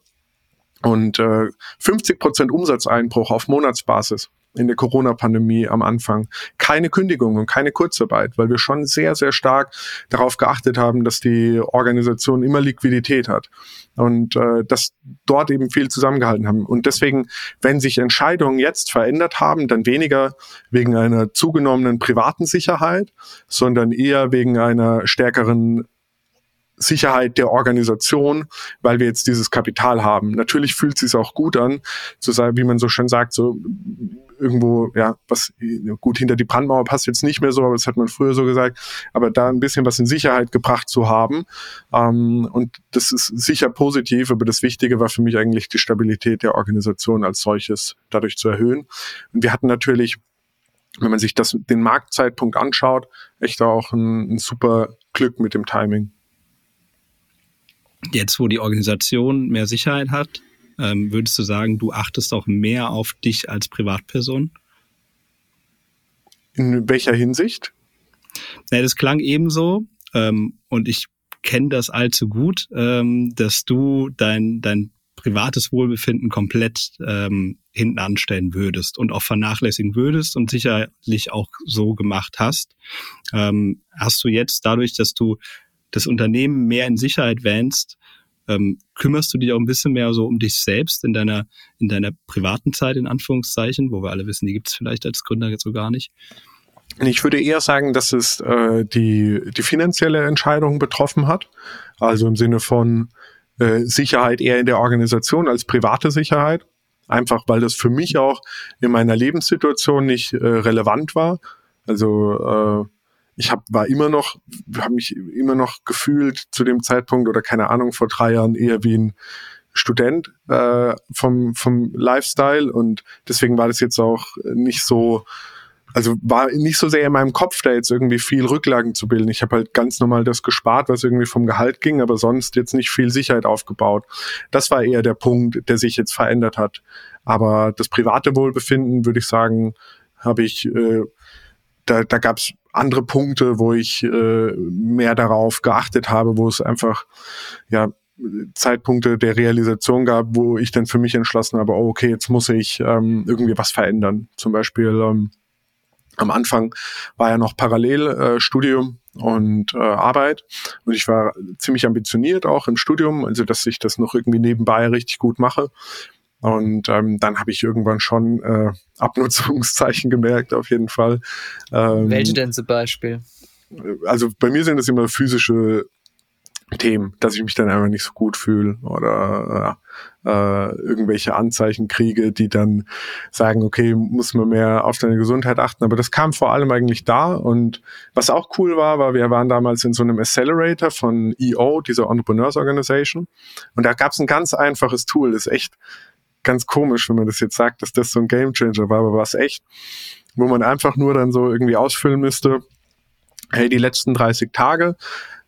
und äh, 50 Prozent Umsatzeinbruch auf Monatsbasis in der Corona-Pandemie am Anfang. Keine Kündigung und keine Kurzarbeit, weil wir schon sehr, sehr stark darauf geachtet haben, dass die Organisation immer Liquidität hat und äh, dass dort eben viel zusammengehalten haben. Und deswegen, wenn sich Entscheidungen jetzt verändert haben, dann weniger wegen einer zugenommenen privaten Sicherheit, sondern eher wegen einer stärkeren Sicherheit der Organisation, weil wir jetzt dieses Kapital haben. Natürlich fühlt es sich auch gut an, zu sagen, wie man so schön sagt, so irgendwo, ja, was gut hinter die Brandmauer passt jetzt nicht mehr so, aber das hat man früher so gesagt, aber da ein bisschen was in Sicherheit gebracht zu haben. Ähm, und das ist sicher positiv, aber das Wichtige war für mich eigentlich die Stabilität der Organisation als solches dadurch zu erhöhen. Und wir hatten natürlich wenn man sich das, den Marktzeitpunkt anschaut, echt auch ein, ein super Glück mit dem Timing. Jetzt, wo die Organisation mehr Sicherheit hat, ähm, würdest du sagen, du achtest auch mehr auf dich als Privatperson? In welcher Hinsicht? Ja, das klang ebenso ähm, und ich kenne das allzu gut, ähm, dass du dein, dein privates Wohlbefinden komplett ähm, hinten anstellen würdest und auch vernachlässigen würdest und sicherlich auch so gemacht hast. Ähm, hast du jetzt dadurch, dass du das Unternehmen mehr in Sicherheit wähnst, ähm, kümmerst du dich auch ein bisschen mehr so um dich selbst in deiner, in deiner privaten Zeit, in Anführungszeichen, wo wir alle wissen, die gibt es vielleicht als Gründer jetzt so gar nicht? Ich würde eher sagen, dass es äh, die, die finanzielle Entscheidung betroffen hat. Also im Sinne von äh, Sicherheit eher in der Organisation als private Sicherheit. Einfach weil das für mich auch in meiner Lebenssituation nicht äh, relevant war. Also äh, ich hab, war immer noch, habe mich immer noch gefühlt zu dem Zeitpunkt oder keine Ahnung vor drei Jahren eher wie ein Student äh, vom vom Lifestyle und deswegen war das jetzt auch nicht so, also war nicht so sehr in meinem Kopf, da jetzt irgendwie viel Rücklagen zu bilden. Ich habe halt ganz normal das gespart, was irgendwie vom Gehalt ging, aber sonst jetzt nicht viel Sicherheit aufgebaut. Das war eher der Punkt, der sich jetzt verändert hat. Aber das private Wohlbefinden, würde ich sagen, habe ich äh, da, da gab es andere Punkte, wo ich äh, mehr darauf geachtet habe, wo es einfach ja Zeitpunkte der Realisation gab, wo ich dann für mich entschlossen habe, oh, okay, jetzt muss ich ähm, irgendwie was verändern. Zum Beispiel ähm, am Anfang war ja noch parallel äh, Studium und äh, Arbeit und ich war ziemlich ambitioniert auch im Studium, also dass ich das noch irgendwie nebenbei richtig gut mache und ähm, dann habe ich irgendwann schon äh, Abnutzungszeichen (laughs) gemerkt, auf jeden Fall. Ähm, Welche denn zum Beispiel? Also bei mir sind es immer physische Themen, dass ich mich dann einfach nicht so gut fühle oder äh, irgendwelche Anzeichen kriege, die dann sagen, okay, muss man mehr auf deine Gesundheit achten. Aber das kam vor allem eigentlich da. Und was auch cool war, war, wir waren damals in so einem Accelerator von EO, dieser Entrepreneurs Organization. Und da gab es ein ganz einfaches Tool, das ist echt ganz komisch, wenn man das jetzt sagt, dass das so ein Gamechanger war, aber war es echt, wo man einfach nur dann so irgendwie ausfüllen müsste, hey, die letzten 30 Tage,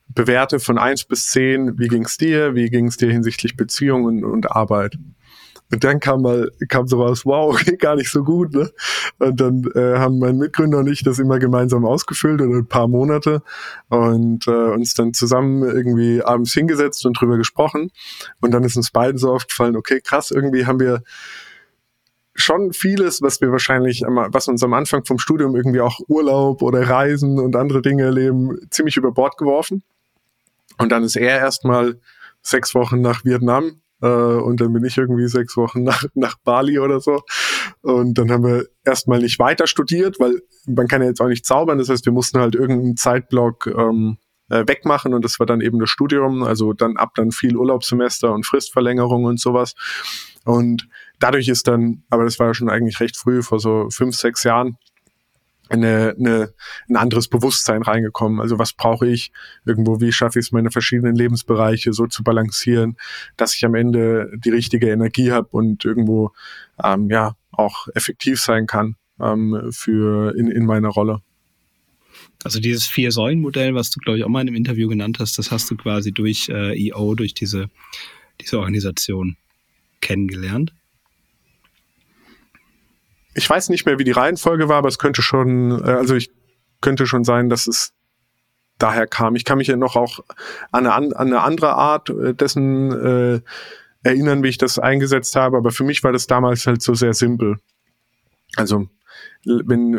bewerte von eins bis zehn, wie ging's dir, wie ging's dir hinsichtlich Beziehung und, und Arbeit. Und dann kam mal, kam sowas, wow, (laughs) gar nicht so gut, ne? Und dann äh, haben mein Mitgründer und ich das immer gemeinsam ausgefüllt oder ein paar Monate und äh, uns dann zusammen irgendwie abends hingesetzt und drüber gesprochen. Und dann ist uns beiden so aufgefallen, okay, krass, irgendwie haben wir schon vieles, was wir wahrscheinlich, was uns am Anfang vom Studium irgendwie auch Urlaub oder Reisen und andere Dinge erleben, ziemlich über Bord geworfen. Und dann ist er erstmal sechs Wochen nach Vietnam äh, und dann bin ich irgendwie sechs Wochen nach, nach Bali oder so. Und dann haben wir erstmal nicht weiter studiert, weil man kann ja jetzt auch nicht zaubern. Das heißt, wir mussten halt irgendeinen Zeitblock ähm, äh, wegmachen und das war dann eben das Studium, also dann ab dann viel Urlaubssemester und Fristverlängerung und sowas. Und dadurch ist dann, aber das war ja schon eigentlich recht früh, vor so fünf, sechs Jahren, eine, eine, ein anderes Bewusstsein reingekommen. Also was brauche ich irgendwo, wie schaffe ich es, meine verschiedenen Lebensbereiche so zu balancieren, dass ich am Ende die richtige Energie habe und irgendwo ähm, ja auch effektiv sein kann ähm, für in, in meiner Rolle. Also dieses Vier-Säulen-Modell, was du, glaube ich, auch mal in einem Interview genannt hast, das hast du quasi durch äh, EO, durch diese, diese Organisation kennengelernt ich weiß nicht mehr, wie die Reihenfolge war, aber es könnte schon, äh, also ich könnte schon sein, dass es daher kam. Ich kann mich ja noch auch an eine, an eine andere Art äh, dessen äh, erinnern, wie ich das eingesetzt habe, aber für mich war das damals halt so sehr simpel. Also wenn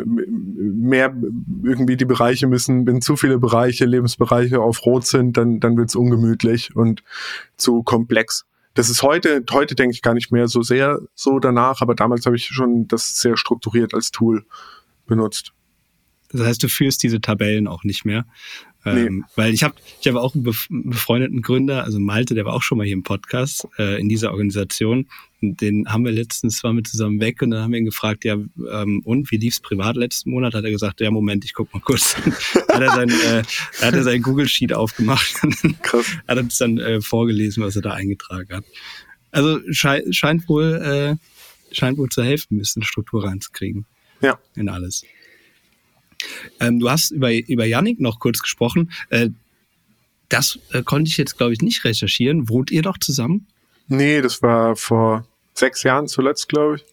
mehr irgendwie die Bereiche müssen, wenn zu viele Bereiche, Lebensbereiche auf Rot sind, dann, dann wird es ungemütlich und zu komplex das ist heute, heute denke ich gar nicht mehr so sehr so danach, aber damals habe ich schon das sehr strukturiert als Tool benutzt. Das heißt, du führst diese Tabellen auch nicht mehr. Nee. Ähm, weil ich habe ich hab auch einen befreundeten Gründer, also Malte, der war auch schon mal hier im Podcast äh, in dieser Organisation. Den haben wir letztens zwar mit zusammen weg und dann haben wir ihn gefragt, ja, ähm, und wie lief's privat letzten Monat? Hat er gesagt, ja, Moment, ich guck mal kurz. (laughs) hat er sein, äh, hat er sein Google Sheet aufgemacht und Krass. hat uns dann äh, vorgelesen, was er da eingetragen hat. Also schei scheint wohl äh, scheint wohl zu helfen, ein bisschen Struktur reinzukriegen. Ja. In alles. Ähm, du hast über, über Yannick noch kurz gesprochen. Äh, das äh, konnte ich jetzt, glaube ich, nicht recherchieren. Wohnt ihr doch zusammen? Nee, das war vor sechs Jahren zuletzt, glaube ich.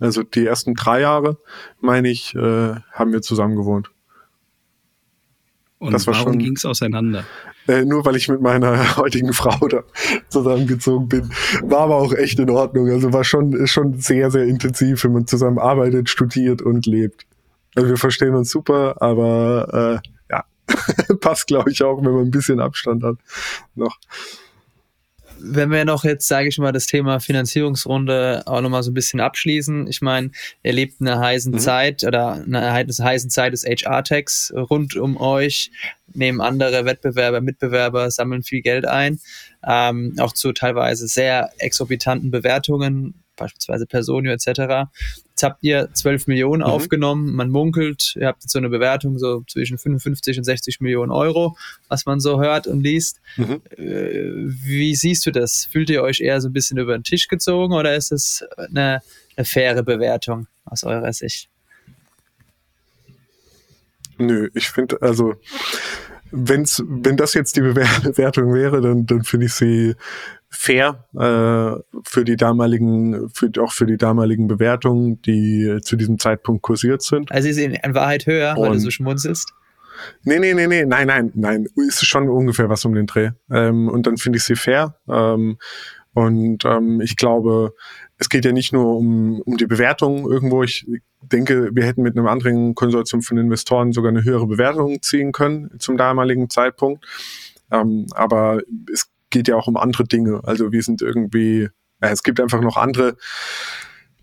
Also die ersten drei Jahre, meine ich, äh, haben wir zusammen gewohnt. Und das war warum ging es auseinander? Äh, nur weil ich mit meiner (laughs) heutigen Frau da zusammengezogen bin. War aber auch echt in Ordnung. Also war schon, schon sehr, sehr intensiv, wenn man zusammen arbeitet, studiert und lebt. Also wir verstehen uns super, aber äh, ja, (laughs) passt glaube ich auch, wenn man ein bisschen Abstand hat noch. Wenn wir noch jetzt, sage ich mal, das Thema Finanzierungsrunde auch nochmal so ein bisschen abschließen. Ich meine, ihr lebt in einer heißen mhm. Zeit oder einer heißen Zeit des HR-Techs rund um euch, nehmen andere Wettbewerber, Mitbewerber, sammeln viel Geld ein, ähm, auch zu teilweise sehr exorbitanten Bewertungen beispielsweise Personio etc. Jetzt habt ihr 12 Millionen mhm. aufgenommen, man munkelt, ihr habt jetzt so eine Bewertung so zwischen 55 und 60 Millionen Euro, was man so hört und liest. Mhm. Äh, wie siehst du das? Fühlt ihr euch eher so ein bisschen über den Tisch gezogen oder ist es eine, eine faire Bewertung aus eurer Sicht? Nö, ich finde, also wenn's, wenn das jetzt die Bewertung wäre, dann, dann finde ich sie fair äh, für die damaligen, für, auch für die damaligen Bewertungen, die zu diesem Zeitpunkt kursiert sind. Also ist in Wahrheit höher, Und, weil du so schmunzelst? Nee, nee, nee, nee, nein, nein, nein. Ist schon ungefähr was um den Dreh. Ähm, und dann finde ich sie fair. Ähm, und ähm, ich glaube, es geht ja nicht nur um, um die Bewertung irgendwo. Ich denke, wir hätten mit einem anderen Konsortium von Investoren sogar eine höhere Bewertung ziehen können zum damaligen Zeitpunkt. Ähm, aber es geht ja auch um andere Dinge. Also wir sind irgendwie, ja, es gibt einfach noch andere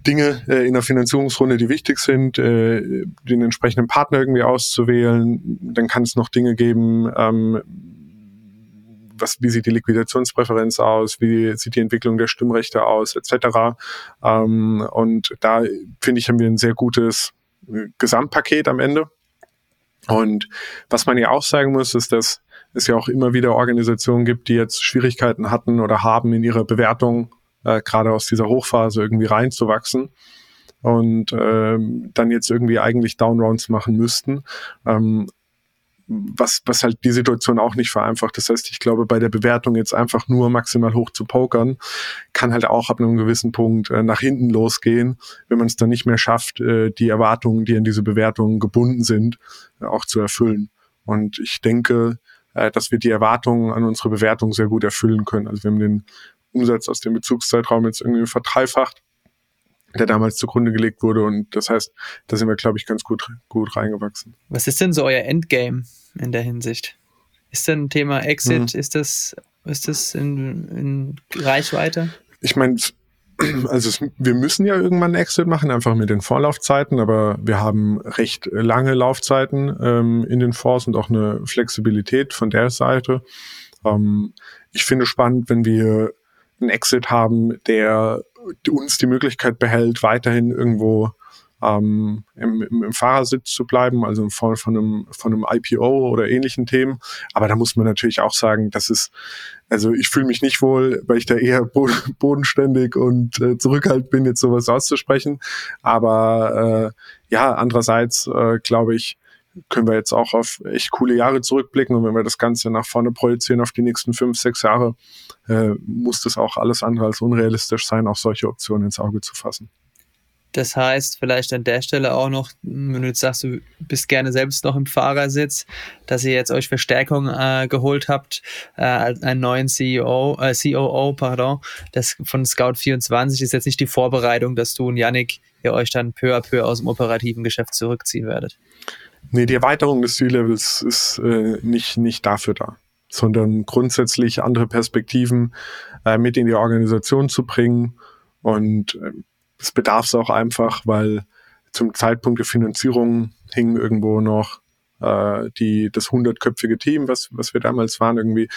Dinge äh, in der Finanzierungsrunde, die wichtig sind, äh, den entsprechenden Partner irgendwie auszuwählen. Dann kann es noch Dinge geben, ähm, was, wie sieht die Liquidationspräferenz aus, wie sieht die Entwicklung der Stimmrechte aus, etc. Ähm, und da finde ich, haben wir ein sehr gutes äh, Gesamtpaket am Ende. Und was man ja auch sagen muss, ist, dass es ja auch immer wieder Organisationen gibt, die jetzt Schwierigkeiten hatten oder haben in ihrer Bewertung, äh, gerade aus dieser Hochphase irgendwie reinzuwachsen und ähm, dann jetzt irgendwie eigentlich Downrounds machen müssten. Ähm, was, was halt die Situation auch nicht vereinfacht. Das heißt, ich glaube, bei der Bewertung jetzt einfach nur maximal hoch zu pokern, kann halt auch ab einem gewissen Punkt äh, nach hinten losgehen, wenn man es dann nicht mehr schafft, äh, die Erwartungen, die an diese Bewertungen gebunden sind, äh, auch zu erfüllen. Und ich denke, äh, dass wir die Erwartungen an unsere Bewertung sehr gut erfüllen können. Also wir haben den Umsatz aus dem Bezugszeitraum jetzt irgendwie verdreifacht, der damals zugrunde gelegt wurde. Und das heißt, da sind wir, glaube ich, ganz gut, gut reingewachsen. Was ist denn so euer Endgame in der Hinsicht? Ist denn ein Thema Exit, mhm. ist das, ist das in, in Reichweite? Ich meine, also es, wir müssen ja irgendwann einen Exit machen, einfach mit den Vorlaufzeiten, aber wir haben recht lange Laufzeiten ähm, in den Fonds und auch eine Flexibilität von der Seite. Ähm, ich finde spannend, wenn wir einen Exit haben, der uns die Möglichkeit behält, weiterhin irgendwo ähm, im, im, im Fahrersitz zu bleiben, also in Form von einem, von einem IPO oder ähnlichen Themen. Aber da muss man natürlich auch sagen, dass es, also ich fühle mich nicht wohl, weil ich da eher (laughs) bodenständig und äh, zurückhaltend bin, jetzt sowas auszusprechen. Aber äh, ja, andererseits äh, glaube ich, können wir jetzt auch auf echt coole Jahre zurückblicken. Und wenn wir das Ganze nach vorne projizieren auf die nächsten fünf, sechs Jahre, äh, muss das auch alles andere als unrealistisch sein, auch solche Optionen ins Auge zu fassen. Das heißt, vielleicht an der Stelle auch noch, wenn du jetzt sagst, du bist gerne selbst noch im Fahrersitz, dass ihr jetzt euch Verstärkung äh, geholt habt, äh, einen neuen CEO, äh, COO, pardon, das von Scout24 ist jetzt nicht die Vorbereitung, dass du und Yannick ihr euch dann peu à peu aus dem operativen Geschäft zurückziehen werdet. Nee, die Erweiterung des C-Levels ist äh, nicht, nicht dafür da, sondern grundsätzlich andere Perspektiven äh, mit in die Organisation zu bringen und äh, es bedarf es auch einfach, weil zum Zeitpunkt der Finanzierung hing irgendwo noch äh, die das hundertköpfige Team, was was wir damals waren, irgendwie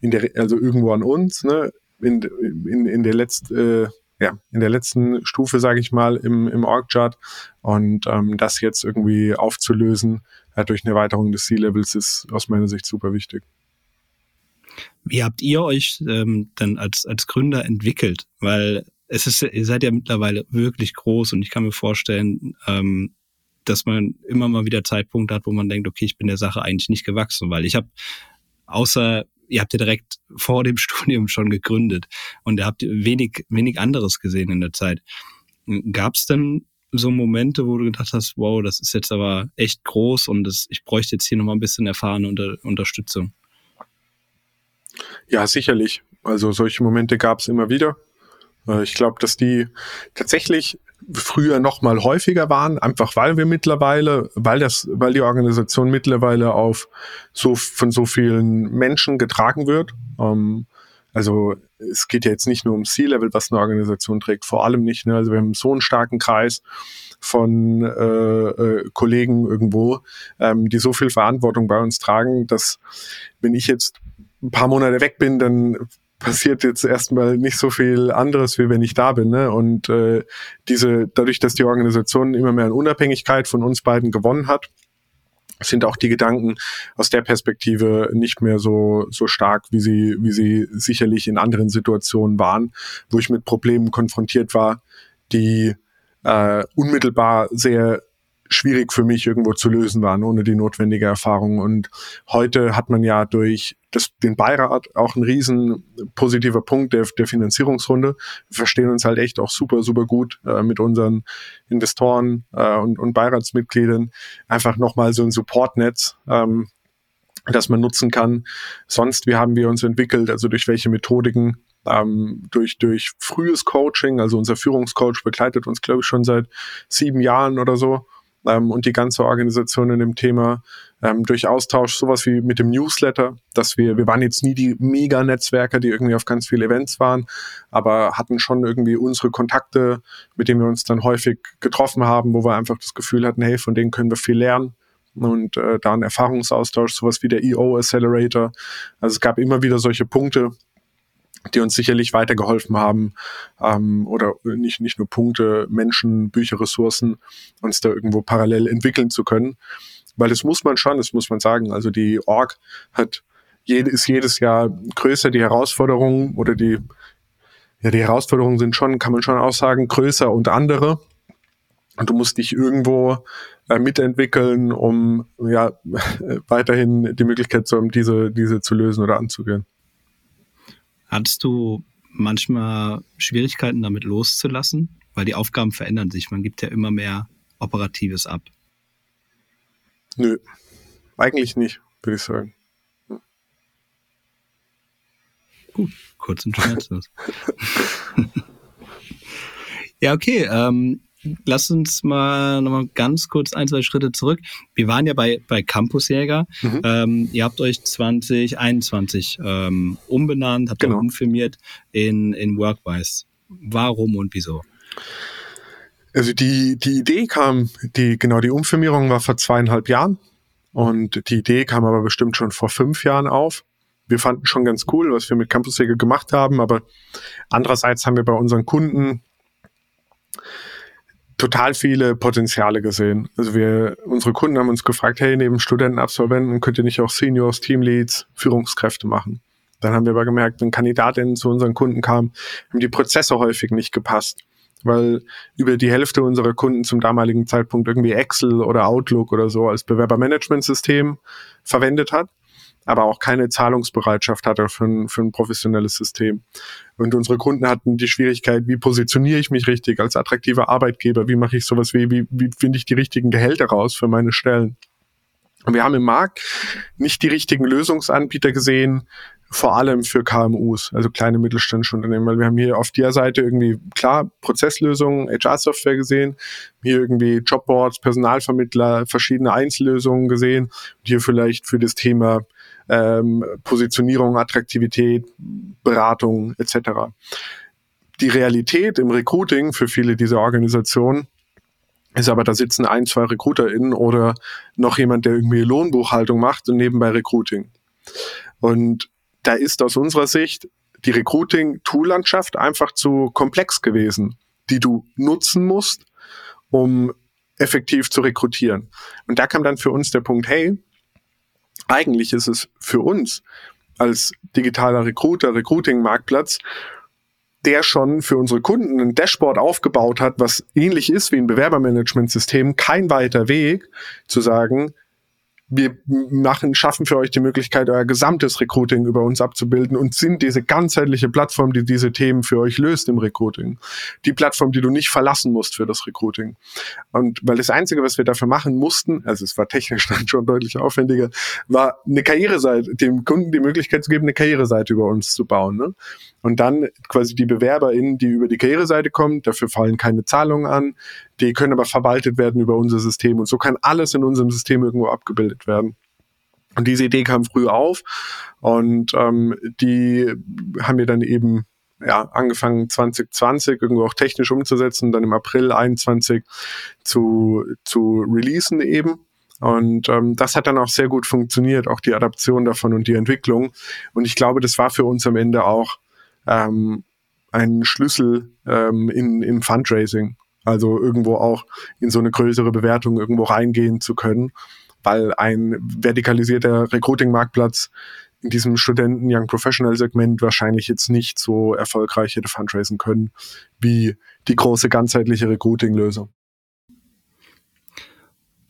in der also irgendwo an uns, ne? In, in, in der letzten äh, ja, in der letzten Stufe, sage ich mal, im, im Org-Chart. Und ähm, das jetzt irgendwie aufzulösen äh, durch eine Erweiterung des C-Levels ist aus meiner Sicht super wichtig. Wie habt ihr euch ähm, dann als, als Gründer entwickelt? Weil es ist, ihr seid ja mittlerweile wirklich groß und ich kann mir vorstellen, ähm, dass man immer mal wieder Zeitpunkte hat, wo man denkt, okay, ich bin der Sache eigentlich nicht gewachsen, weil ich habe außer ihr habt ja direkt vor dem (laughs) Studium schon gegründet und ihr habt wenig, wenig anderes gesehen in der Zeit. Gab es denn so Momente, wo du gedacht hast, wow, das ist jetzt aber echt groß und das, ich bräuchte jetzt hier nochmal ein bisschen erfahrene Unter Unterstützung? Ja, sicherlich. Also solche Momente gab es immer wieder. Äh, ich glaube, dass die tatsächlich früher noch mal häufiger waren, einfach weil wir mittlerweile, weil das, weil die Organisation mittlerweile auf so von so vielen Menschen getragen wird. Ähm, also es geht ja jetzt nicht nur um C-Level, was eine Organisation trägt, vor allem nicht. Ne? Also wir haben so einen starken Kreis von äh, äh, Kollegen irgendwo, ähm, die so viel Verantwortung bei uns tragen, dass wenn ich jetzt ein paar Monate weg bin, dann passiert jetzt erstmal nicht so viel anderes, wie wenn ich da bin. Ne? Und äh, diese, dadurch, dass die Organisation immer mehr an Unabhängigkeit von uns beiden gewonnen hat, sind auch die Gedanken aus der Perspektive nicht mehr so so stark, wie sie wie sie sicherlich in anderen Situationen waren, wo ich mit Problemen konfrontiert war, die äh, unmittelbar sehr schwierig für mich irgendwo zu lösen waren, ohne die notwendige Erfahrung. Und heute hat man ja durch das, den Beirat auch ein riesen positiver Punkt der, der Finanzierungsrunde. Wir verstehen uns halt echt auch super, super gut äh, mit unseren Investoren äh, und, und Beiratsmitgliedern. Einfach nochmal so ein Supportnetz, ähm, das man nutzen kann. Sonst, wie haben wir uns entwickelt, also durch welche Methodiken, ähm, durch, durch frühes Coaching, also unser Führungscoach begleitet uns, glaube ich, schon seit sieben Jahren oder so ähm, und die ganze Organisation in dem Thema ähm, durch Austausch, sowas wie mit dem Newsletter, dass wir, wir waren jetzt nie die Mega-Netzwerker, die irgendwie auf ganz viele Events waren, aber hatten schon irgendwie unsere Kontakte, mit denen wir uns dann häufig getroffen haben, wo wir einfach das Gefühl hatten, hey, von denen können wir viel lernen und äh, da ein Erfahrungsaustausch, sowas wie der EO Accelerator. Also es gab immer wieder solche Punkte, die uns sicherlich weitergeholfen haben ähm, oder nicht, nicht nur Punkte, Menschen, Bücher, Ressourcen, uns da irgendwo parallel entwickeln zu können. Weil das muss man schon, das muss man sagen. Also die Org hat jede, ist jedes Jahr größer, die Herausforderungen oder die, ja, die Herausforderungen sind schon, kann man schon auch sagen, größer und andere. Und du musst dich irgendwo äh, mitentwickeln, um ja (laughs) weiterhin die Möglichkeit zu haben, diese, diese zu lösen oder anzugehen. Hattest du manchmal Schwierigkeiten damit loszulassen? Weil die Aufgaben verändern sich. Man gibt ja immer mehr Operatives ab. Nö, eigentlich nicht, würde ich sagen. Gut, kurz und schmerzlos. (laughs) ja, okay. Ähm, lass uns mal nochmal ganz kurz ein, zwei Schritte zurück. Wir waren ja bei, bei Campusjäger. Mhm. Ähm, ihr habt euch 2021 ähm, umbenannt, habt genau. umfirmiert in, in Workwise. Warum und wieso? Also die, die Idee kam, die, genau, die Umfirmierung war vor zweieinhalb Jahren und die Idee kam aber bestimmt schon vor fünf Jahren auf. Wir fanden schon ganz cool, was wir mit Campusjäger gemacht haben, aber andererseits haben wir bei unseren Kunden total viele Potenziale gesehen. Also wir, unsere Kunden haben uns gefragt, hey, neben Studenten, Absolventen könnt ihr nicht auch Seniors, Teamleads, Führungskräfte machen? Dann haben wir aber gemerkt, wenn Kandidatinnen zu unseren Kunden kamen, haben die Prozesse häufig nicht gepasst, weil über die Hälfte unserer Kunden zum damaligen Zeitpunkt irgendwie Excel oder Outlook oder so als Bewerbermanagementsystem verwendet hat aber auch keine Zahlungsbereitschaft hatte für ein, für ein professionelles System. Und unsere Kunden hatten die Schwierigkeit, wie positioniere ich mich richtig als attraktiver Arbeitgeber? Wie mache ich sowas wie, wie, wie finde ich die richtigen Gehälter raus für meine Stellen? Und wir haben im Markt nicht die richtigen Lösungsanbieter gesehen, vor allem für KMUs, also kleine mittelständische Unternehmen, weil wir haben hier auf der Seite irgendwie klar Prozesslösungen, HR-Software gesehen, hier irgendwie Jobboards, Personalvermittler, verschiedene Einzellösungen gesehen und hier vielleicht für das Thema ähm, Positionierung, Attraktivität, Beratung etc. Die Realität im Recruiting für viele dieser Organisationen ist aber, da sitzen ein, zwei RecruiterInnen oder noch jemand, der irgendwie Lohnbuchhaltung macht und nebenbei Recruiting. Und da ist aus unserer Sicht die Recruiting-Tool-Landschaft einfach zu komplex gewesen, die du nutzen musst, um effektiv zu rekrutieren. Und da kam dann für uns der Punkt, hey, eigentlich ist es für uns als digitaler Recruiter, Recruiting-Marktplatz, der schon für unsere Kunden ein Dashboard aufgebaut hat, was ähnlich ist wie ein Bewerbermanagementsystem, kein weiter Weg zu sagen, wir machen, schaffen für euch die Möglichkeit, euer gesamtes Recruiting über uns abzubilden und sind diese ganzheitliche Plattform, die diese Themen für euch löst im Recruiting. Die Plattform, die du nicht verlassen musst für das Recruiting. Und weil das Einzige, was wir dafür machen mussten, also es war technisch (laughs) dann schon deutlich aufwendiger, war eine Karriereseite, dem Kunden die Möglichkeit zu geben, eine Karriereseite über uns zu bauen. Ne? Und dann quasi die BewerberInnen, die über die Karriereseite kommen, dafür fallen keine Zahlungen an, die können aber verwaltet werden über unser System. Und so kann alles in unserem System irgendwo abgebildet werden. Und diese Idee kam früh auf und ähm, die haben wir dann eben ja, angefangen 2020 irgendwo auch technisch umzusetzen, dann im April 21 zu, zu releasen eben. Und ähm, das hat dann auch sehr gut funktioniert, auch die Adaption davon und die Entwicklung. Und ich glaube, das war für uns am Ende auch ähm, ein Schlüssel ähm, in, im Fundraising. Also irgendwo auch in so eine größere Bewertung irgendwo reingehen zu können, weil ein vertikalisierter Recruiting-Marktplatz in diesem Studenten Young Professional Segment wahrscheinlich jetzt nicht so erfolgreich hätte fundraisen können wie die große ganzheitliche Recruiting-Lösung.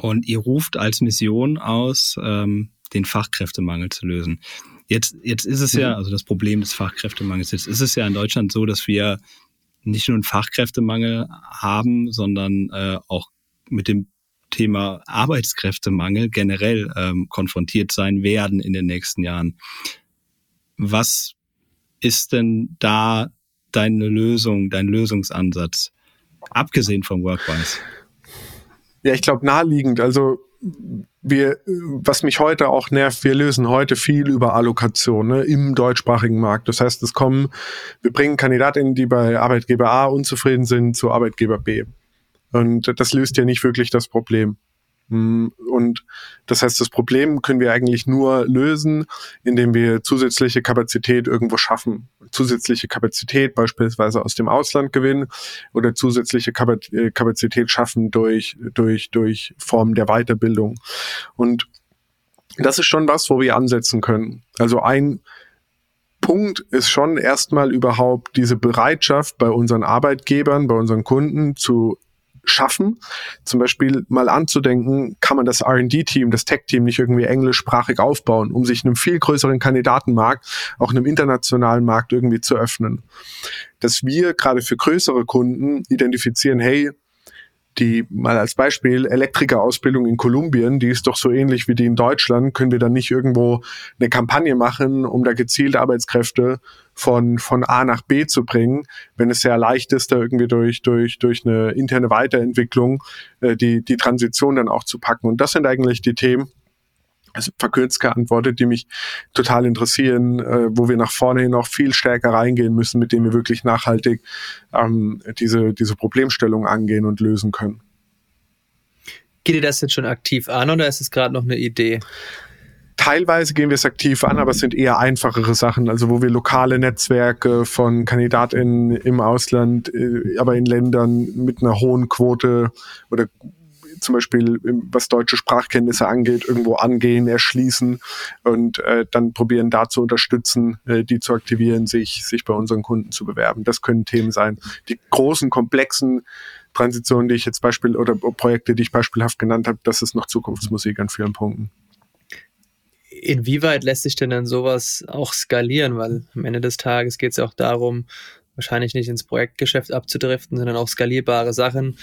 Und ihr ruft als Mission aus, ähm, den Fachkräftemangel zu lösen. Jetzt, jetzt ist es ja, also das Problem des Fachkräftemangels, jetzt ist es ja in Deutschland so, dass wir nicht nur einen Fachkräftemangel haben, sondern äh, auch mit dem Thema Arbeitskräftemangel generell ähm, konfrontiert sein werden in den nächsten Jahren. Was ist denn da deine Lösung, dein Lösungsansatz, abgesehen vom Workwise? Ja, ich glaube naheliegend. Also wir, was mich heute auch nervt, wir lösen heute viel über Allokation ne, im deutschsprachigen Markt. Das heißt, es kommen, wir bringen Kandidatinnen, die bei Arbeitgeber A unzufrieden sind, zu Arbeitgeber B. Und das löst ja nicht wirklich das Problem. Mm, und das heißt, das Problem können wir eigentlich nur lösen, indem wir zusätzliche Kapazität irgendwo schaffen. Zusätzliche Kapazität beispielsweise aus dem Ausland gewinnen oder zusätzliche äh, Kapazität schaffen durch, durch, durch Formen der Weiterbildung. Und das ist schon was, wo wir ansetzen können. Also ein Punkt ist schon erstmal überhaupt diese Bereitschaft bei unseren Arbeitgebern, bei unseren Kunden zu schaffen. Zum Beispiel mal anzudenken, kann man das R&D-Team, das Tech-Team nicht irgendwie englischsprachig aufbauen, um sich einem viel größeren Kandidatenmarkt, auch einem internationalen Markt irgendwie zu öffnen. Dass wir gerade für größere Kunden identifizieren, hey, die mal als Beispiel Elektrikerausbildung in Kolumbien, die ist doch so ähnlich wie die in Deutschland, können wir dann nicht irgendwo eine Kampagne machen, um da gezielt Arbeitskräfte von, von A nach B zu bringen, wenn es sehr leicht ist, da irgendwie durch, durch, durch eine interne Weiterentwicklung äh, die, die Transition dann auch zu packen. Und das sind eigentlich die Themen, also verkürzt geantwortet, die mich total interessieren, äh, wo wir nach vorne hin noch viel stärker reingehen müssen, mit denen wir wirklich nachhaltig ähm, diese, diese Problemstellung angehen und lösen können. Geht ihr das jetzt schon aktiv an oder ist es gerade noch eine Idee? Teilweise gehen wir es aktiv an, aber es sind eher einfachere Sachen, also wo wir lokale Netzwerke von KandidatInnen im Ausland, äh, aber in Ländern mit einer hohen Quote oder zum Beispiel was deutsche Sprachkenntnisse angeht, irgendwo angehen, erschließen und äh, dann probieren da zu unterstützen, äh, die zu aktivieren, sich, sich bei unseren Kunden zu bewerben. Das können Themen sein. Die großen, komplexen Transitionen, die ich jetzt Beispiel oder Projekte, die ich beispielhaft genannt habe, das ist noch Zukunftsmusik an vielen Punkten. Inwieweit lässt sich denn dann sowas auch skalieren? Weil am Ende des Tages geht es ja auch darum, wahrscheinlich nicht ins Projektgeschäft abzudriften, sondern auch skalierbare Sachen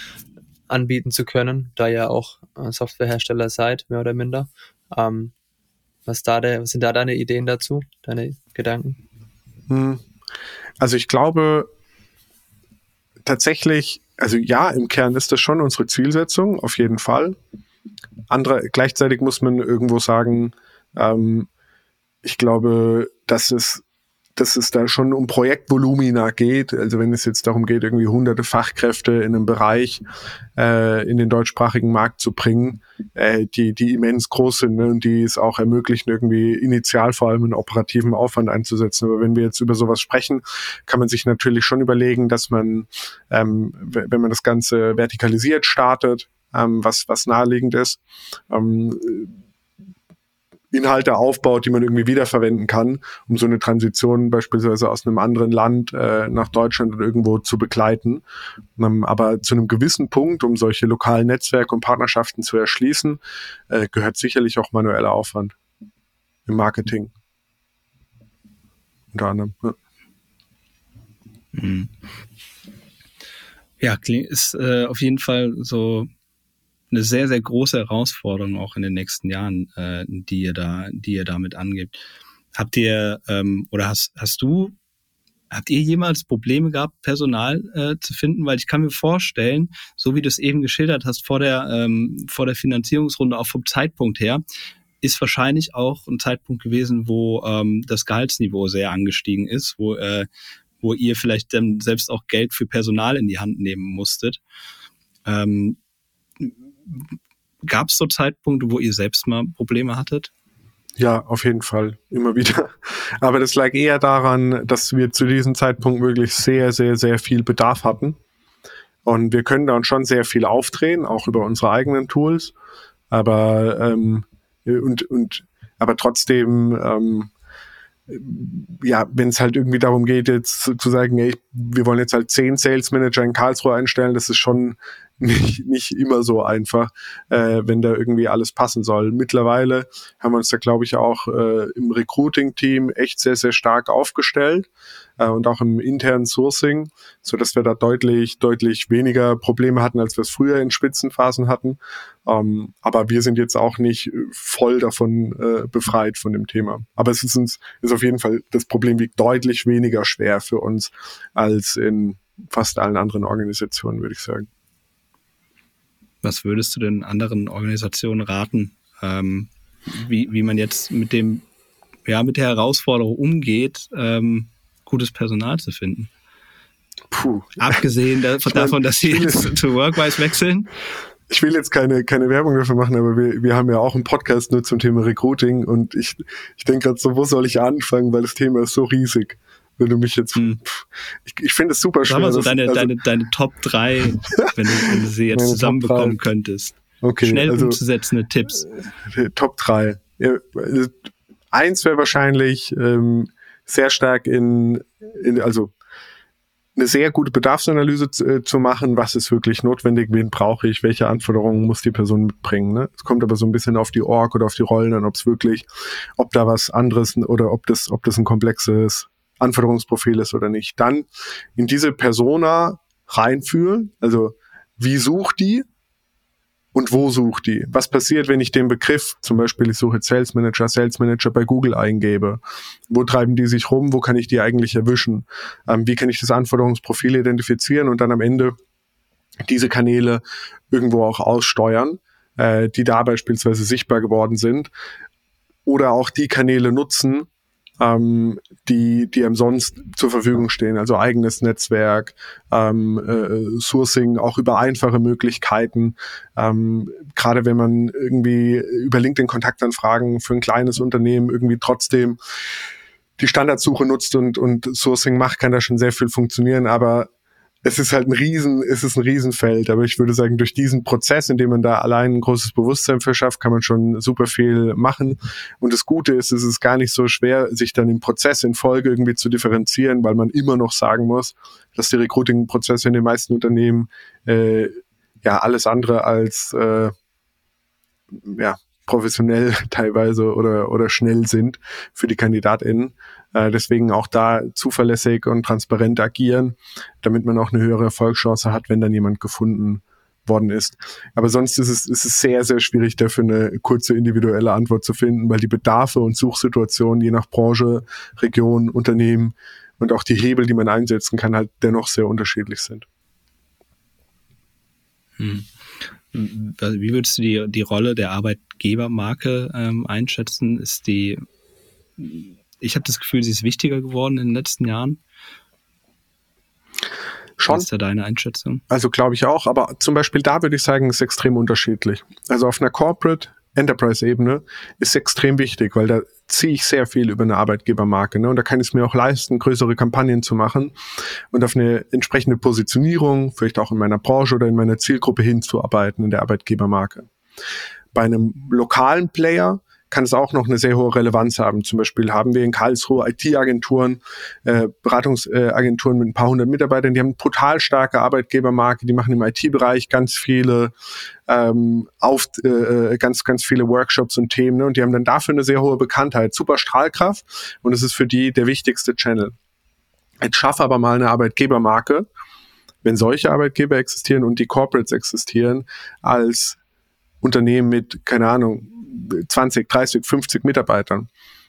anbieten zu können, da ihr auch äh, Softwarehersteller seid, mehr oder minder. Ähm, was, da der, was sind da deine Ideen dazu, deine Gedanken? Hm. Also ich glaube tatsächlich, also ja, im Kern ist das schon unsere Zielsetzung, auf jeden Fall. Andere, gleichzeitig muss man irgendwo sagen, ähm, ich glaube, dass es dass es da schon um Projektvolumina geht. Also wenn es jetzt darum geht, irgendwie hunderte Fachkräfte in einem Bereich äh, in den deutschsprachigen Markt zu bringen, äh, die, die immens groß sind ne, und die es auch ermöglichen, irgendwie initial vor allem einen operativen Aufwand einzusetzen. Aber wenn wir jetzt über sowas sprechen, kann man sich natürlich schon überlegen, dass man, ähm, wenn man das Ganze vertikalisiert startet, ähm, was, was naheliegend ist, ähm, Inhalte aufbaut, die man irgendwie wiederverwenden kann, um so eine Transition beispielsweise aus einem anderen Land äh, nach Deutschland oder irgendwo zu begleiten. Ähm, aber zu einem gewissen Punkt, um solche lokalen Netzwerke und Partnerschaften zu erschließen, äh, gehört sicherlich auch manueller Aufwand im Marketing. Unter anderem. Ja. Mhm. Ja, ist äh, auf jeden Fall so eine sehr, sehr große Herausforderung auch in den nächsten Jahren, äh, die ihr da, die ihr damit angebt. Habt ihr ähm, oder hast, hast du, habt ihr jemals Probleme gehabt, Personal äh, zu finden? Weil ich kann mir vorstellen, so wie du es eben geschildert hast vor der, ähm, vor der Finanzierungsrunde, auch vom Zeitpunkt her, ist wahrscheinlich auch ein Zeitpunkt gewesen, wo ähm, das Gehaltsniveau sehr angestiegen ist, wo, äh, wo ihr vielleicht dann selbst auch Geld für Personal in die Hand nehmen musstet. Ähm, Gab es so Zeitpunkte, wo ihr selbst mal Probleme hattet? Ja, auf jeden Fall, immer wieder. (laughs) Aber das lag eher daran, dass wir zu diesem Zeitpunkt wirklich sehr, sehr, sehr viel Bedarf hatten. Und wir können da uns schon sehr viel aufdrehen, auch über unsere eigenen Tools. Aber ähm, und, und aber trotzdem ähm, ja, wenn es halt irgendwie darum geht, jetzt zu, zu sagen, ey, wir wollen jetzt halt zehn Sales Manager in Karlsruhe einstellen, das ist schon nicht, nicht immer so einfach, äh, wenn da irgendwie alles passen soll. Mittlerweile haben wir uns da, glaube ich, auch äh, im Recruiting-Team echt sehr, sehr stark aufgestellt äh, und auch im internen Sourcing, so dass wir da deutlich, deutlich weniger Probleme hatten, als wir es früher in Spitzenphasen hatten. Ähm, aber wir sind jetzt auch nicht voll davon äh, befreit von dem Thema. Aber es ist uns, ist auf jeden Fall, das Problem wiegt deutlich weniger schwer für uns als in fast allen anderen Organisationen, würde ich sagen. Was würdest du denn anderen Organisationen raten, ähm, wie, wie man jetzt mit dem, ja, mit der Herausforderung umgeht, ähm, gutes Personal zu finden? Puh. Abgesehen davon, davon dass sie jetzt zu Workwise wechseln. Ich will jetzt keine, keine Werbung dafür machen, aber wir, wir haben ja auch einen Podcast nur zum Thema Recruiting und ich, ich denke gerade so, wo soll ich anfangen, weil das Thema ist so riesig wenn du mich jetzt. Hm. Ich, ich finde es super schwer. Sag mal so deine, also, deine, deine Top 3, wenn du, wenn du sie jetzt zusammenbekommen könntest. Okay, Schnell also, umzusetzende Tipps. Äh, Top 3. Ja, also, eins wäre wahrscheinlich ähm, sehr stark in, in, also eine sehr gute Bedarfsanalyse zu, äh, zu, machen, was ist wirklich notwendig, wen brauche ich, welche Anforderungen muss die Person mitbringen. Ne? Es kommt aber so ein bisschen auf die Org oder auf die Rollen an, ob es wirklich, ob da was anderes oder ob das, ob das ein komplexes Anforderungsprofil ist oder nicht. Dann in diese Persona reinfühlen, also wie sucht die und wo sucht die? Was passiert, wenn ich den Begriff, zum Beispiel ich suche Sales Manager, Sales Manager bei Google eingebe? Wo treiben die sich rum? Wo kann ich die eigentlich erwischen? Ähm, wie kann ich das Anforderungsprofil identifizieren und dann am Ende diese Kanäle irgendwo auch aussteuern, äh, die da beispielsweise sichtbar geworden sind? Oder auch die Kanäle nutzen, ähm, die, die einem sonst zur Verfügung stehen. Also eigenes Netzwerk, ähm, äh, Sourcing, auch über einfache Möglichkeiten. Ähm, Gerade wenn man irgendwie über LinkedIn Kontaktanfragen für ein kleines Unternehmen irgendwie trotzdem die Standardsuche nutzt und, und Sourcing macht, kann da schon sehr viel funktionieren. Aber es ist halt ein Riesen, es ist ein Riesenfeld, aber ich würde sagen, durch diesen Prozess, in dem man da allein ein großes Bewusstsein verschafft, kann man schon super viel machen. Und das Gute ist, es ist gar nicht so schwer, sich dann im Prozess in Folge irgendwie zu differenzieren, weil man immer noch sagen muss, dass die Recruiting-Prozesse in den meisten Unternehmen äh, ja alles andere als äh, ja, professionell (laughs) teilweise oder, oder schnell sind für die KandidatInnen. Äh, deswegen auch da zuverlässig und transparent agieren, damit man auch eine höhere Erfolgschance hat, wenn dann jemand gefunden worden ist. Aber sonst ist es, ist es sehr, sehr schwierig, dafür eine kurze individuelle Antwort zu finden, weil die Bedarfe und Suchsituationen je nach Branche, Region, Unternehmen und auch die Hebel, die man einsetzen kann, halt dennoch sehr unterschiedlich sind. Hm. Wie würdest du die, die Rolle der Arbeitgebermarke ähm, einschätzen? Ist die ich habe das Gefühl, sie ist wichtiger geworden in den letzten Jahren. Schon. Was ist da deine Einschätzung? Also glaube ich auch, aber zum Beispiel da würde ich sagen, ist extrem unterschiedlich. Also auf einer Corporate Enterprise-Ebene ist extrem wichtig, weil da ziehe ich sehr viel über eine Arbeitgebermarke. Ne? Und da kann ich es mir auch leisten, größere Kampagnen zu machen und auf eine entsprechende Positionierung, vielleicht auch in meiner Branche oder in meiner Zielgruppe hinzuarbeiten in der Arbeitgebermarke. Bei einem lokalen Player kann es auch noch eine sehr hohe Relevanz haben. Zum Beispiel haben wir in Karlsruhe IT-Agenturen, äh, Beratungsagenturen mit ein paar hundert Mitarbeitern, die haben eine brutal starke Arbeitgebermarke, die machen im IT-Bereich ganz viele ähm, auf äh, ganz ganz viele Workshops und Themen ne? und die haben dann dafür eine sehr hohe Bekanntheit, super Strahlkraft und es ist für die der wichtigste Channel. Jetzt schaffe aber mal eine Arbeitgebermarke, wenn solche Arbeitgeber existieren und die Corporates existieren, als Unternehmen mit, keine Ahnung, 20, 30, 50 Mitarbeitern.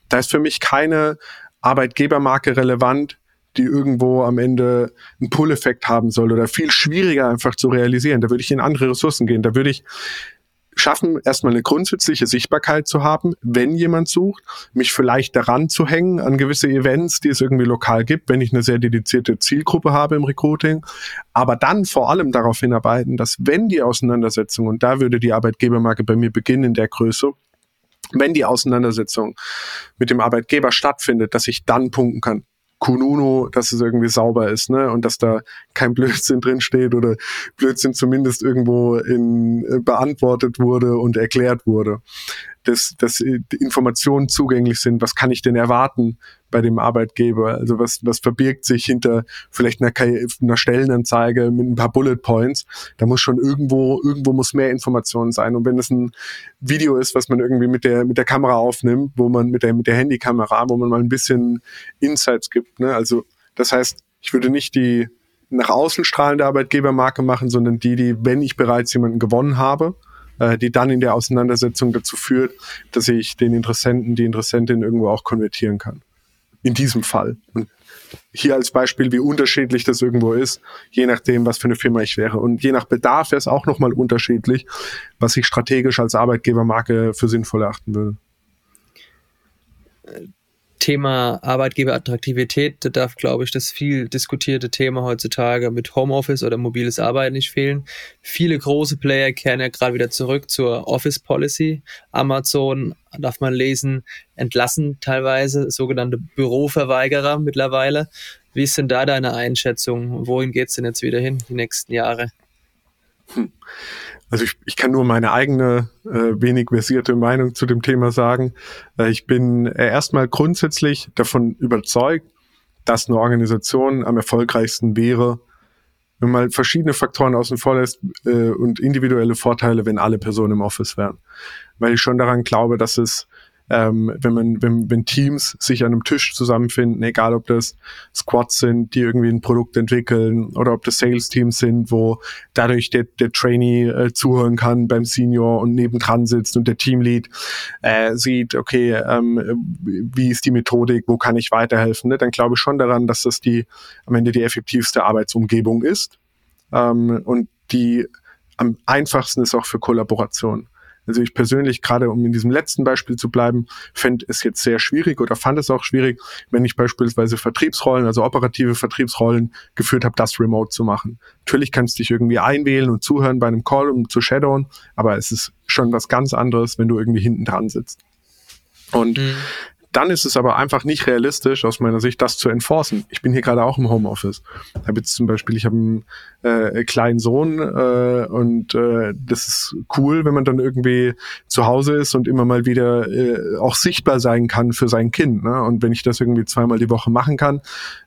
Da ist für mich keine Arbeitgebermarke relevant, die irgendwo am Ende einen Pull-Effekt haben soll oder viel schwieriger einfach zu realisieren. Da würde ich in andere Ressourcen gehen. Da würde ich schaffen, erstmal eine grundsätzliche Sichtbarkeit zu haben, wenn jemand sucht, mich vielleicht daran zu hängen an gewisse Events, die es irgendwie lokal gibt, wenn ich eine sehr dedizierte Zielgruppe habe im Recruiting, aber dann vor allem darauf hinarbeiten, dass wenn die Auseinandersetzung, und da würde die Arbeitgebermarke bei mir beginnen in der Größe, wenn die Auseinandersetzung mit dem Arbeitgeber stattfindet, dass ich dann punkten kann. Kununu, dass es irgendwie sauber ist, ne? Und dass da kein Blödsinn drin steht oder Blödsinn zumindest irgendwo in, äh, beantwortet wurde und erklärt wurde dass, dass Informationen zugänglich sind. Was kann ich denn erwarten bei dem Arbeitgeber? Also was, was verbirgt sich hinter vielleicht einer, einer Stellenanzeige mit ein paar Bullet Points? Da muss schon irgendwo, irgendwo muss mehr Information sein. Und wenn es ein Video ist, was man irgendwie mit der, mit der Kamera aufnimmt, wo man mit der, mit der Handykamera, wo man mal ein bisschen Insights gibt, ne? Also, das heißt, ich würde nicht die nach außen strahlende Arbeitgebermarke machen, sondern die, die, wenn ich bereits jemanden gewonnen habe, äh, die dann in der Auseinandersetzung dazu führt, dass ich den Interessenten, die Interessentin irgendwo auch konvertieren kann. In diesem Fall. Und hier als Beispiel, wie unterschiedlich das irgendwo ist, je nachdem, was für eine Firma ich wäre. Und je nach Bedarf wäre es auch nochmal unterschiedlich, was ich strategisch als Arbeitgebermarke für sinnvoll erachten würde. Thema Arbeitgeberattraktivität, da darf, glaube ich, das viel diskutierte Thema heutzutage mit Homeoffice oder mobiles Arbeiten nicht fehlen. Viele große Player kehren ja gerade wieder zurück zur Office Policy. Amazon, darf man lesen, entlassen teilweise sogenannte Büroverweigerer mittlerweile. Wie ist denn da deine Einschätzung? Wohin geht es denn jetzt wieder hin, die nächsten Jahre? Hm. Also ich, ich kann nur meine eigene äh, wenig versierte Meinung zu dem Thema sagen. Äh, ich bin äh, erstmal grundsätzlich davon überzeugt, dass eine Organisation am erfolgreichsten wäre, wenn man verschiedene Faktoren außen vor lässt äh, und individuelle Vorteile, wenn alle Personen im Office wären. Weil ich schon daran glaube, dass es ähm, wenn man, wenn, wenn Teams sich an einem Tisch zusammenfinden, egal ob das Squads sind, die irgendwie ein Produkt entwickeln oder ob das Sales-Teams sind, wo dadurch der, der Trainee äh, zuhören kann beim Senior und nebendran sitzt und der Teamlead äh, sieht, okay, ähm, wie ist die Methodik, wo kann ich weiterhelfen, ne? dann glaube ich schon daran, dass das die am Ende die effektivste Arbeitsumgebung ist ähm, und die am einfachsten ist auch für Kollaboration. Also ich persönlich, gerade um in diesem letzten Beispiel zu bleiben, fände es jetzt sehr schwierig oder fand es auch schwierig, wenn ich beispielsweise Vertriebsrollen, also operative Vertriebsrollen geführt habe, das remote zu machen. Natürlich kannst du dich irgendwie einwählen und zuhören bei einem Call, um zu shadowen, aber es ist schon was ganz anderes, wenn du irgendwie hinten dran sitzt. Und mhm. Dann ist es aber einfach nicht realistisch, aus meiner Sicht, das zu enforcen. Ich bin hier gerade auch im Homeoffice. Ich habe jetzt zum Beispiel, ich habe einen äh, kleinen Sohn äh, und äh, das ist cool, wenn man dann irgendwie zu Hause ist und immer mal wieder äh, auch sichtbar sein kann für sein Kind. Ne? Und wenn ich das irgendwie zweimal die Woche machen kann,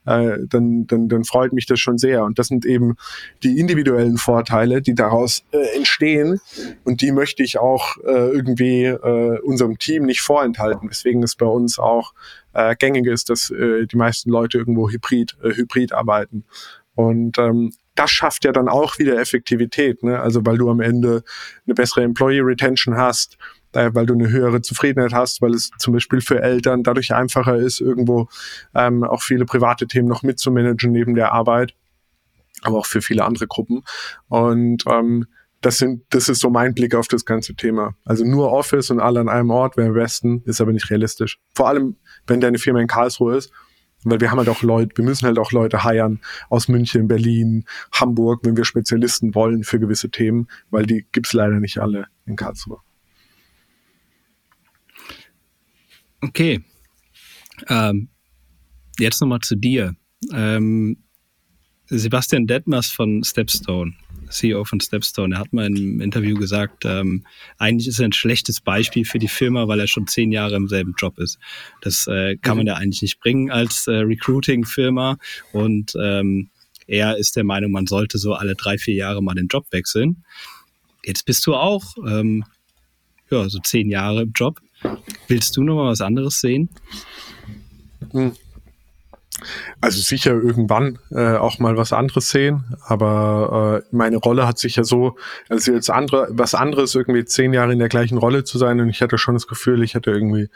äh, dann, dann, dann freut mich das schon sehr. Und das sind eben die individuellen Vorteile, die daraus äh, entstehen. Und die möchte ich auch äh, irgendwie äh, unserem Team nicht vorenthalten. Deswegen ist bei uns auch äh, gängig ist, dass äh, die meisten Leute irgendwo hybrid, äh, hybrid arbeiten. Und ähm, das schafft ja dann auch wieder Effektivität, ne? Also weil du am Ende eine bessere Employee Retention hast, äh, weil du eine höhere Zufriedenheit hast, weil es zum Beispiel für Eltern dadurch einfacher ist, irgendwo ähm, auch viele private Themen noch mitzumanagen neben der Arbeit, aber auch für viele andere Gruppen. Und ähm, das sind, das ist so mein Blick auf das ganze Thema. Also nur Office und alle an einem Ort wäre am besten, ist aber nicht realistisch. Vor allem, wenn deine Firma in Karlsruhe ist, weil wir haben halt auch Leute, wir müssen halt auch Leute heiern aus München, Berlin, Hamburg, wenn wir Spezialisten wollen für gewisse Themen, weil die gibt's leider nicht alle in Karlsruhe. Okay. Ähm, jetzt nochmal zu dir. Ähm, Sebastian Detmers von Stepstone, CEO von Stepstone, er hat mal im Interview gesagt, ähm, eigentlich ist er ein schlechtes Beispiel für die Firma, weil er schon zehn Jahre im selben Job ist. Das äh, kann man mhm. ja eigentlich nicht bringen als äh, Recruiting-Firma und ähm, er ist der Meinung, man sollte so alle drei, vier Jahre mal den Job wechseln. Jetzt bist du auch ähm, ja, so zehn Jahre im Job. Willst du noch mal was anderes sehen? Hm. Also sicher irgendwann äh, auch mal was anderes sehen, aber äh, meine Rolle hat sich ja so, also jetzt andere, was anderes irgendwie zehn Jahre in der gleichen Rolle zu sein und ich hatte schon das Gefühl, ich hatte irgendwie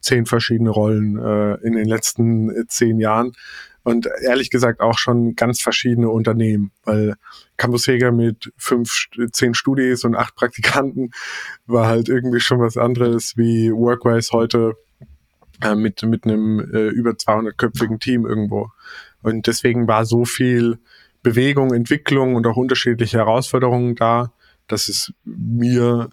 zehn verschiedene Rollen äh, in den letzten äh, zehn Jahren und ehrlich gesagt auch schon ganz verschiedene Unternehmen, weil Campus Heger mit fünf, zehn Studis und acht Praktikanten war halt irgendwie schon was anderes wie Workwise heute äh, mit, mit einem äh, über 200-köpfigen Team irgendwo. Und deswegen war so viel Bewegung, Entwicklung und auch unterschiedliche Herausforderungen da, dass es mir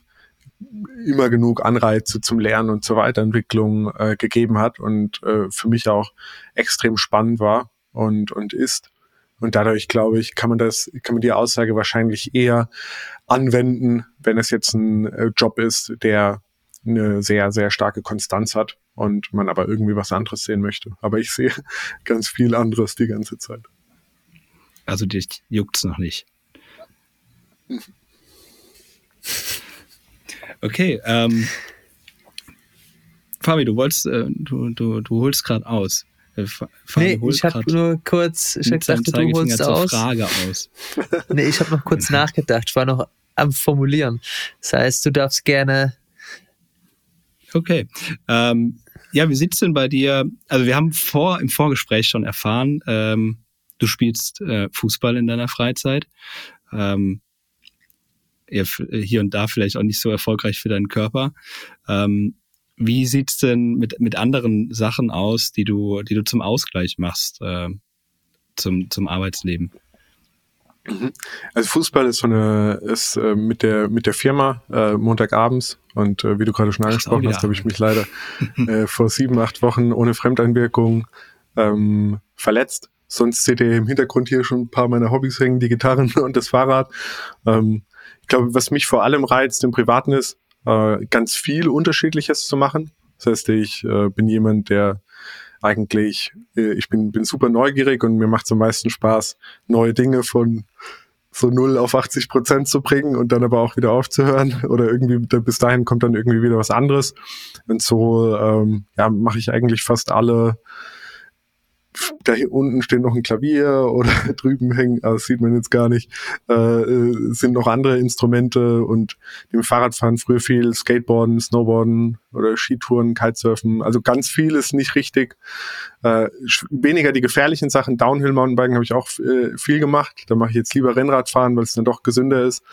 immer genug Anreize zum Lernen und zur Weiterentwicklung äh, gegeben hat und äh, für mich auch extrem spannend war und, und ist. Und dadurch, glaube ich, kann man das, kann man die Aussage wahrscheinlich eher anwenden, wenn es jetzt ein äh, Job ist, der eine sehr, sehr starke Konstanz hat und man aber irgendwie was anderes sehen möchte. Aber ich sehe (laughs) ganz viel anderes die ganze Zeit. Also dich juckt's noch nicht. Okay, ähm, Fabi, du wolltest, äh, du, du, du holst gerade aus. Äh, Fabi nee, ich habe nur kurz, ich gedacht, du holst aus. Frage aus. (laughs) nee, ich habe noch kurz (laughs) nachgedacht. Ich war noch am Formulieren. Das heißt, du darfst gerne Okay. Ähm, ja, wie sieht's denn bei dir? Also wir haben vor im Vorgespräch schon erfahren, ähm, du spielst äh, Fußball in deiner Freizeit. Ähm, hier und da vielleicht auch nicht so erfolgreich für deinen Körper. Ähm, wie sieht's denn mit, mit anderen Sachen aus, die du, die du zum Ausgleich machst, äh, zum, zum Arbeitsleben? Mhm. Also Fußball ist so eine ist äh, mit der mit der Firma äh, Montagabends und äh, wie du gerade schon angesprochen hast, habe ich mich leider (laughs) äh, vor sieben acht Wochen ohne Fremdeinwirkung ähm, verletzt. Sonst seht ihr im Hintergrund hier schon ein paar meiner Hobbys hängen, die Gitarren (laughs) und das Fahrrad. Ähm, ich glaube, was mich vor allem reizt im Privaten ist, äh, ganz viel Unterschiedliches zu machen. Das heißt, ich äh, bin jemand, der eigentlich, äh, ich bin, bin super neugierig und mir macht es am meisten Spaß, neue Dinge von so null auf 80 Prozent zu bringen und dann aber auch wieder aufzuhören. (laughs) Oder irgendwie bis dahin kommt dann irgendwie wieder was anderes. Und so ähm, ja mache ich eigentlich fast alle da hier unten steht noch ein Klavier oder (laughs) drüben hängen, ah, das sieht man jetzt gar nicht, äh, äh, sind noch andere Instrumente und dem Fahrradfahren früher viel Skateboarden, Snowboarden oder Skitouren, Kitesurfen, also ganz viel ist nicht richtig. Äh, weniger die gefährlichen Sachen, Downhill Mountainbiken habe ich auch äh, viel gemacht. Da mache ich jetzt lieber Rennradfahren, weil es dann doch gesünder ist.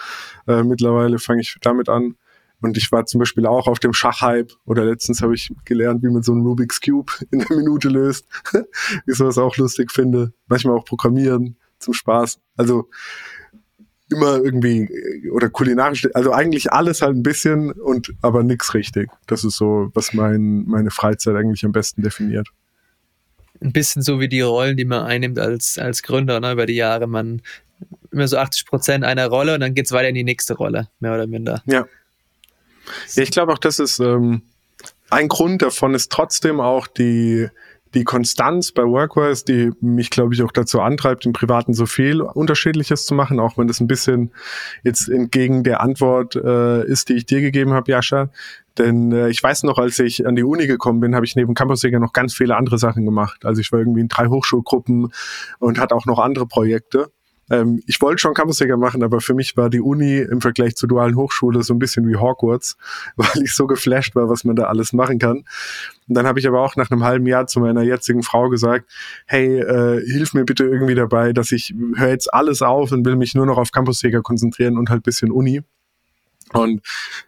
Äh, mittlerweile fange ich damit an. Und ich war zum Beispiel auch auf dem Schachhype oder letztens habe ich gelernt, wie man so einen Rubik's Cube in einer Minute löst. (laughs) ich sowas auch lustig finde. Manchmal auch programmieren zum Spaß. Also immer irgendwie oder kulinarisch, also eigentlich alles halt ein bisschen und aber nix richtig. Das ist so, was mein, meine Freizeit eigentlich am besten definiert. Ein bisschen so wie die Rollen, die man einnimmt als, als Gründer ne, über die Jahre. Man immer so 80 Prozent einer Rolle und dann geht's weiter in die nächste Rolle, mehr oder minder. Ja, ja, ich glaube auch, das ist ähm, ein Grund davon ist trotzdem auch die die Konstanz bei Workwise, die mich, glaube ich, auch dazu antreibt, im Privaten so viel Unterschiedliches zu machen, auch wenn das ein bisschen jetzt entgegen der Antwort äh, ist, die ich dir gegeben habe, Jascha. Denn äh, ich weiß noch, als ich an die Uni gekommen bin, habe ich neben Campusjäger noch ganz viele andere Sachen gemacht. Also ich war irgendwie in drei Hochschulgruppen und hatte auch noch andere Projekte. Ähm, ich wollte schon Campusjäger machen, aber für mich war die Uni im Vergleich zur dualen Hochschule so ein bisschen wie Hogwarts, (laughs) weil ich so geflasht war, was man da alles machen kann. Und dann habe ich aber auch nach einem halben Jahr zu meiner jetzigen Frau gesagt, hey, äh, hilf mir bitte irgendwie dabei, dass ich höre jetzt alles auf und will mich nur noch auf Campusjäger konzentrieren und halt bisschen Uni und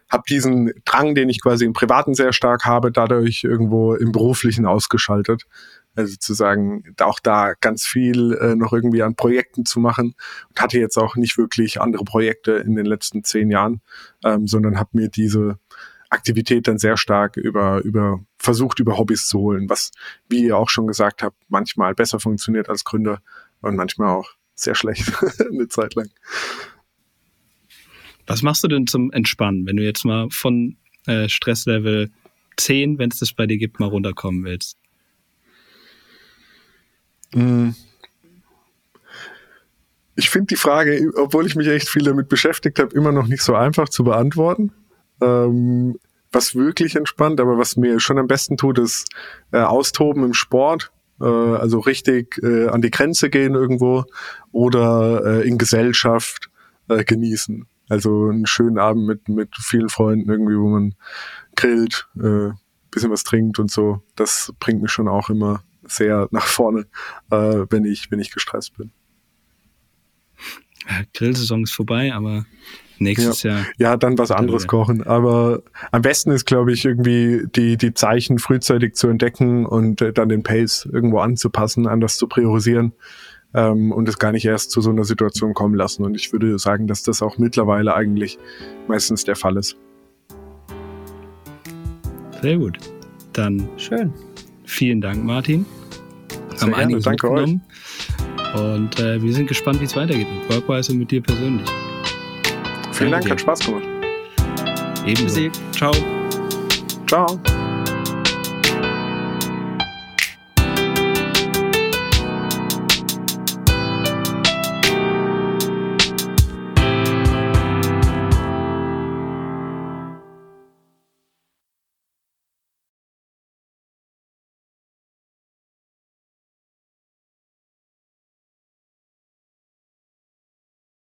habe diesen Drang, den ich quasi im Privaten sehr stark habe, dadurch irgendwo im Beruflichen ausgeschaltet. Also zu sagen, auch da ganz viel äh, noch irgendwie an Projekten zu machen und hatte jetzt auch nicht wirklich andere Projekte in den letzten zehn Jahren, ähm, sondern habe mir diese Aktivität dann sehr stark über, über versucht, über Hobbys zu holen, was, wie ihr auch schon gesagt habt, manchmal besser funktioniert als Gründer und manchmal auch sehr schlecht (laughs) eine Zeit lang. Was machst du denn zum Entspannen, wenn du jetzt mal von äh, Stresslevel 10, wenn es das bei dir gibt, mal runterkommen willst? Hm. Ich finde die Frage, obwohl ich mich echt viel damit beschäftigt habe, immer noch nicht so einfach zu beantworten. Ähm, was wirklich entspannt, aber was mir schon am besten tut, ist äh, Austoben im Sport. Äh, also richtig äh, an die Grenze gehen irgendwo oder äh, in Gesellschaft äh, genießen. Also einen schönen Abend mit, mit vielen Freunden irgendwie, wo man grillt, äh, bisschen was trinkt und so. Das bringt mich schon auch immer sehr nach vorne, äh, wenn ich, wenn ich gestresst bin. Grillsaison ist vorbei, aber nächstes ja. Jahr. Ja, dann was anderes kochen. Aber am besten ist, glaube ich, irgendwie die, die Zeichen frühzeitig zu entdecken und äh, dann den Pace irgendwo anzupassen, anders zu priorisieren ähm, und es gar nicht erst zu so einer Situation kommen lassen. Und ich würde sagen, dass das auch mittlerweile eigentlich meistens der Fall ist. Sehr gut. Dann schön. Vielen Dank, Martin. Sehr Haben einiges Danke mitgenommen. Euch. Und äh, wir sind gespannt, wie es weitergeht mit Workwise und mit dir persönlich. Vielen Dank, dir. hat Spaß gemacht. Ebenso. Ciao. Ciao.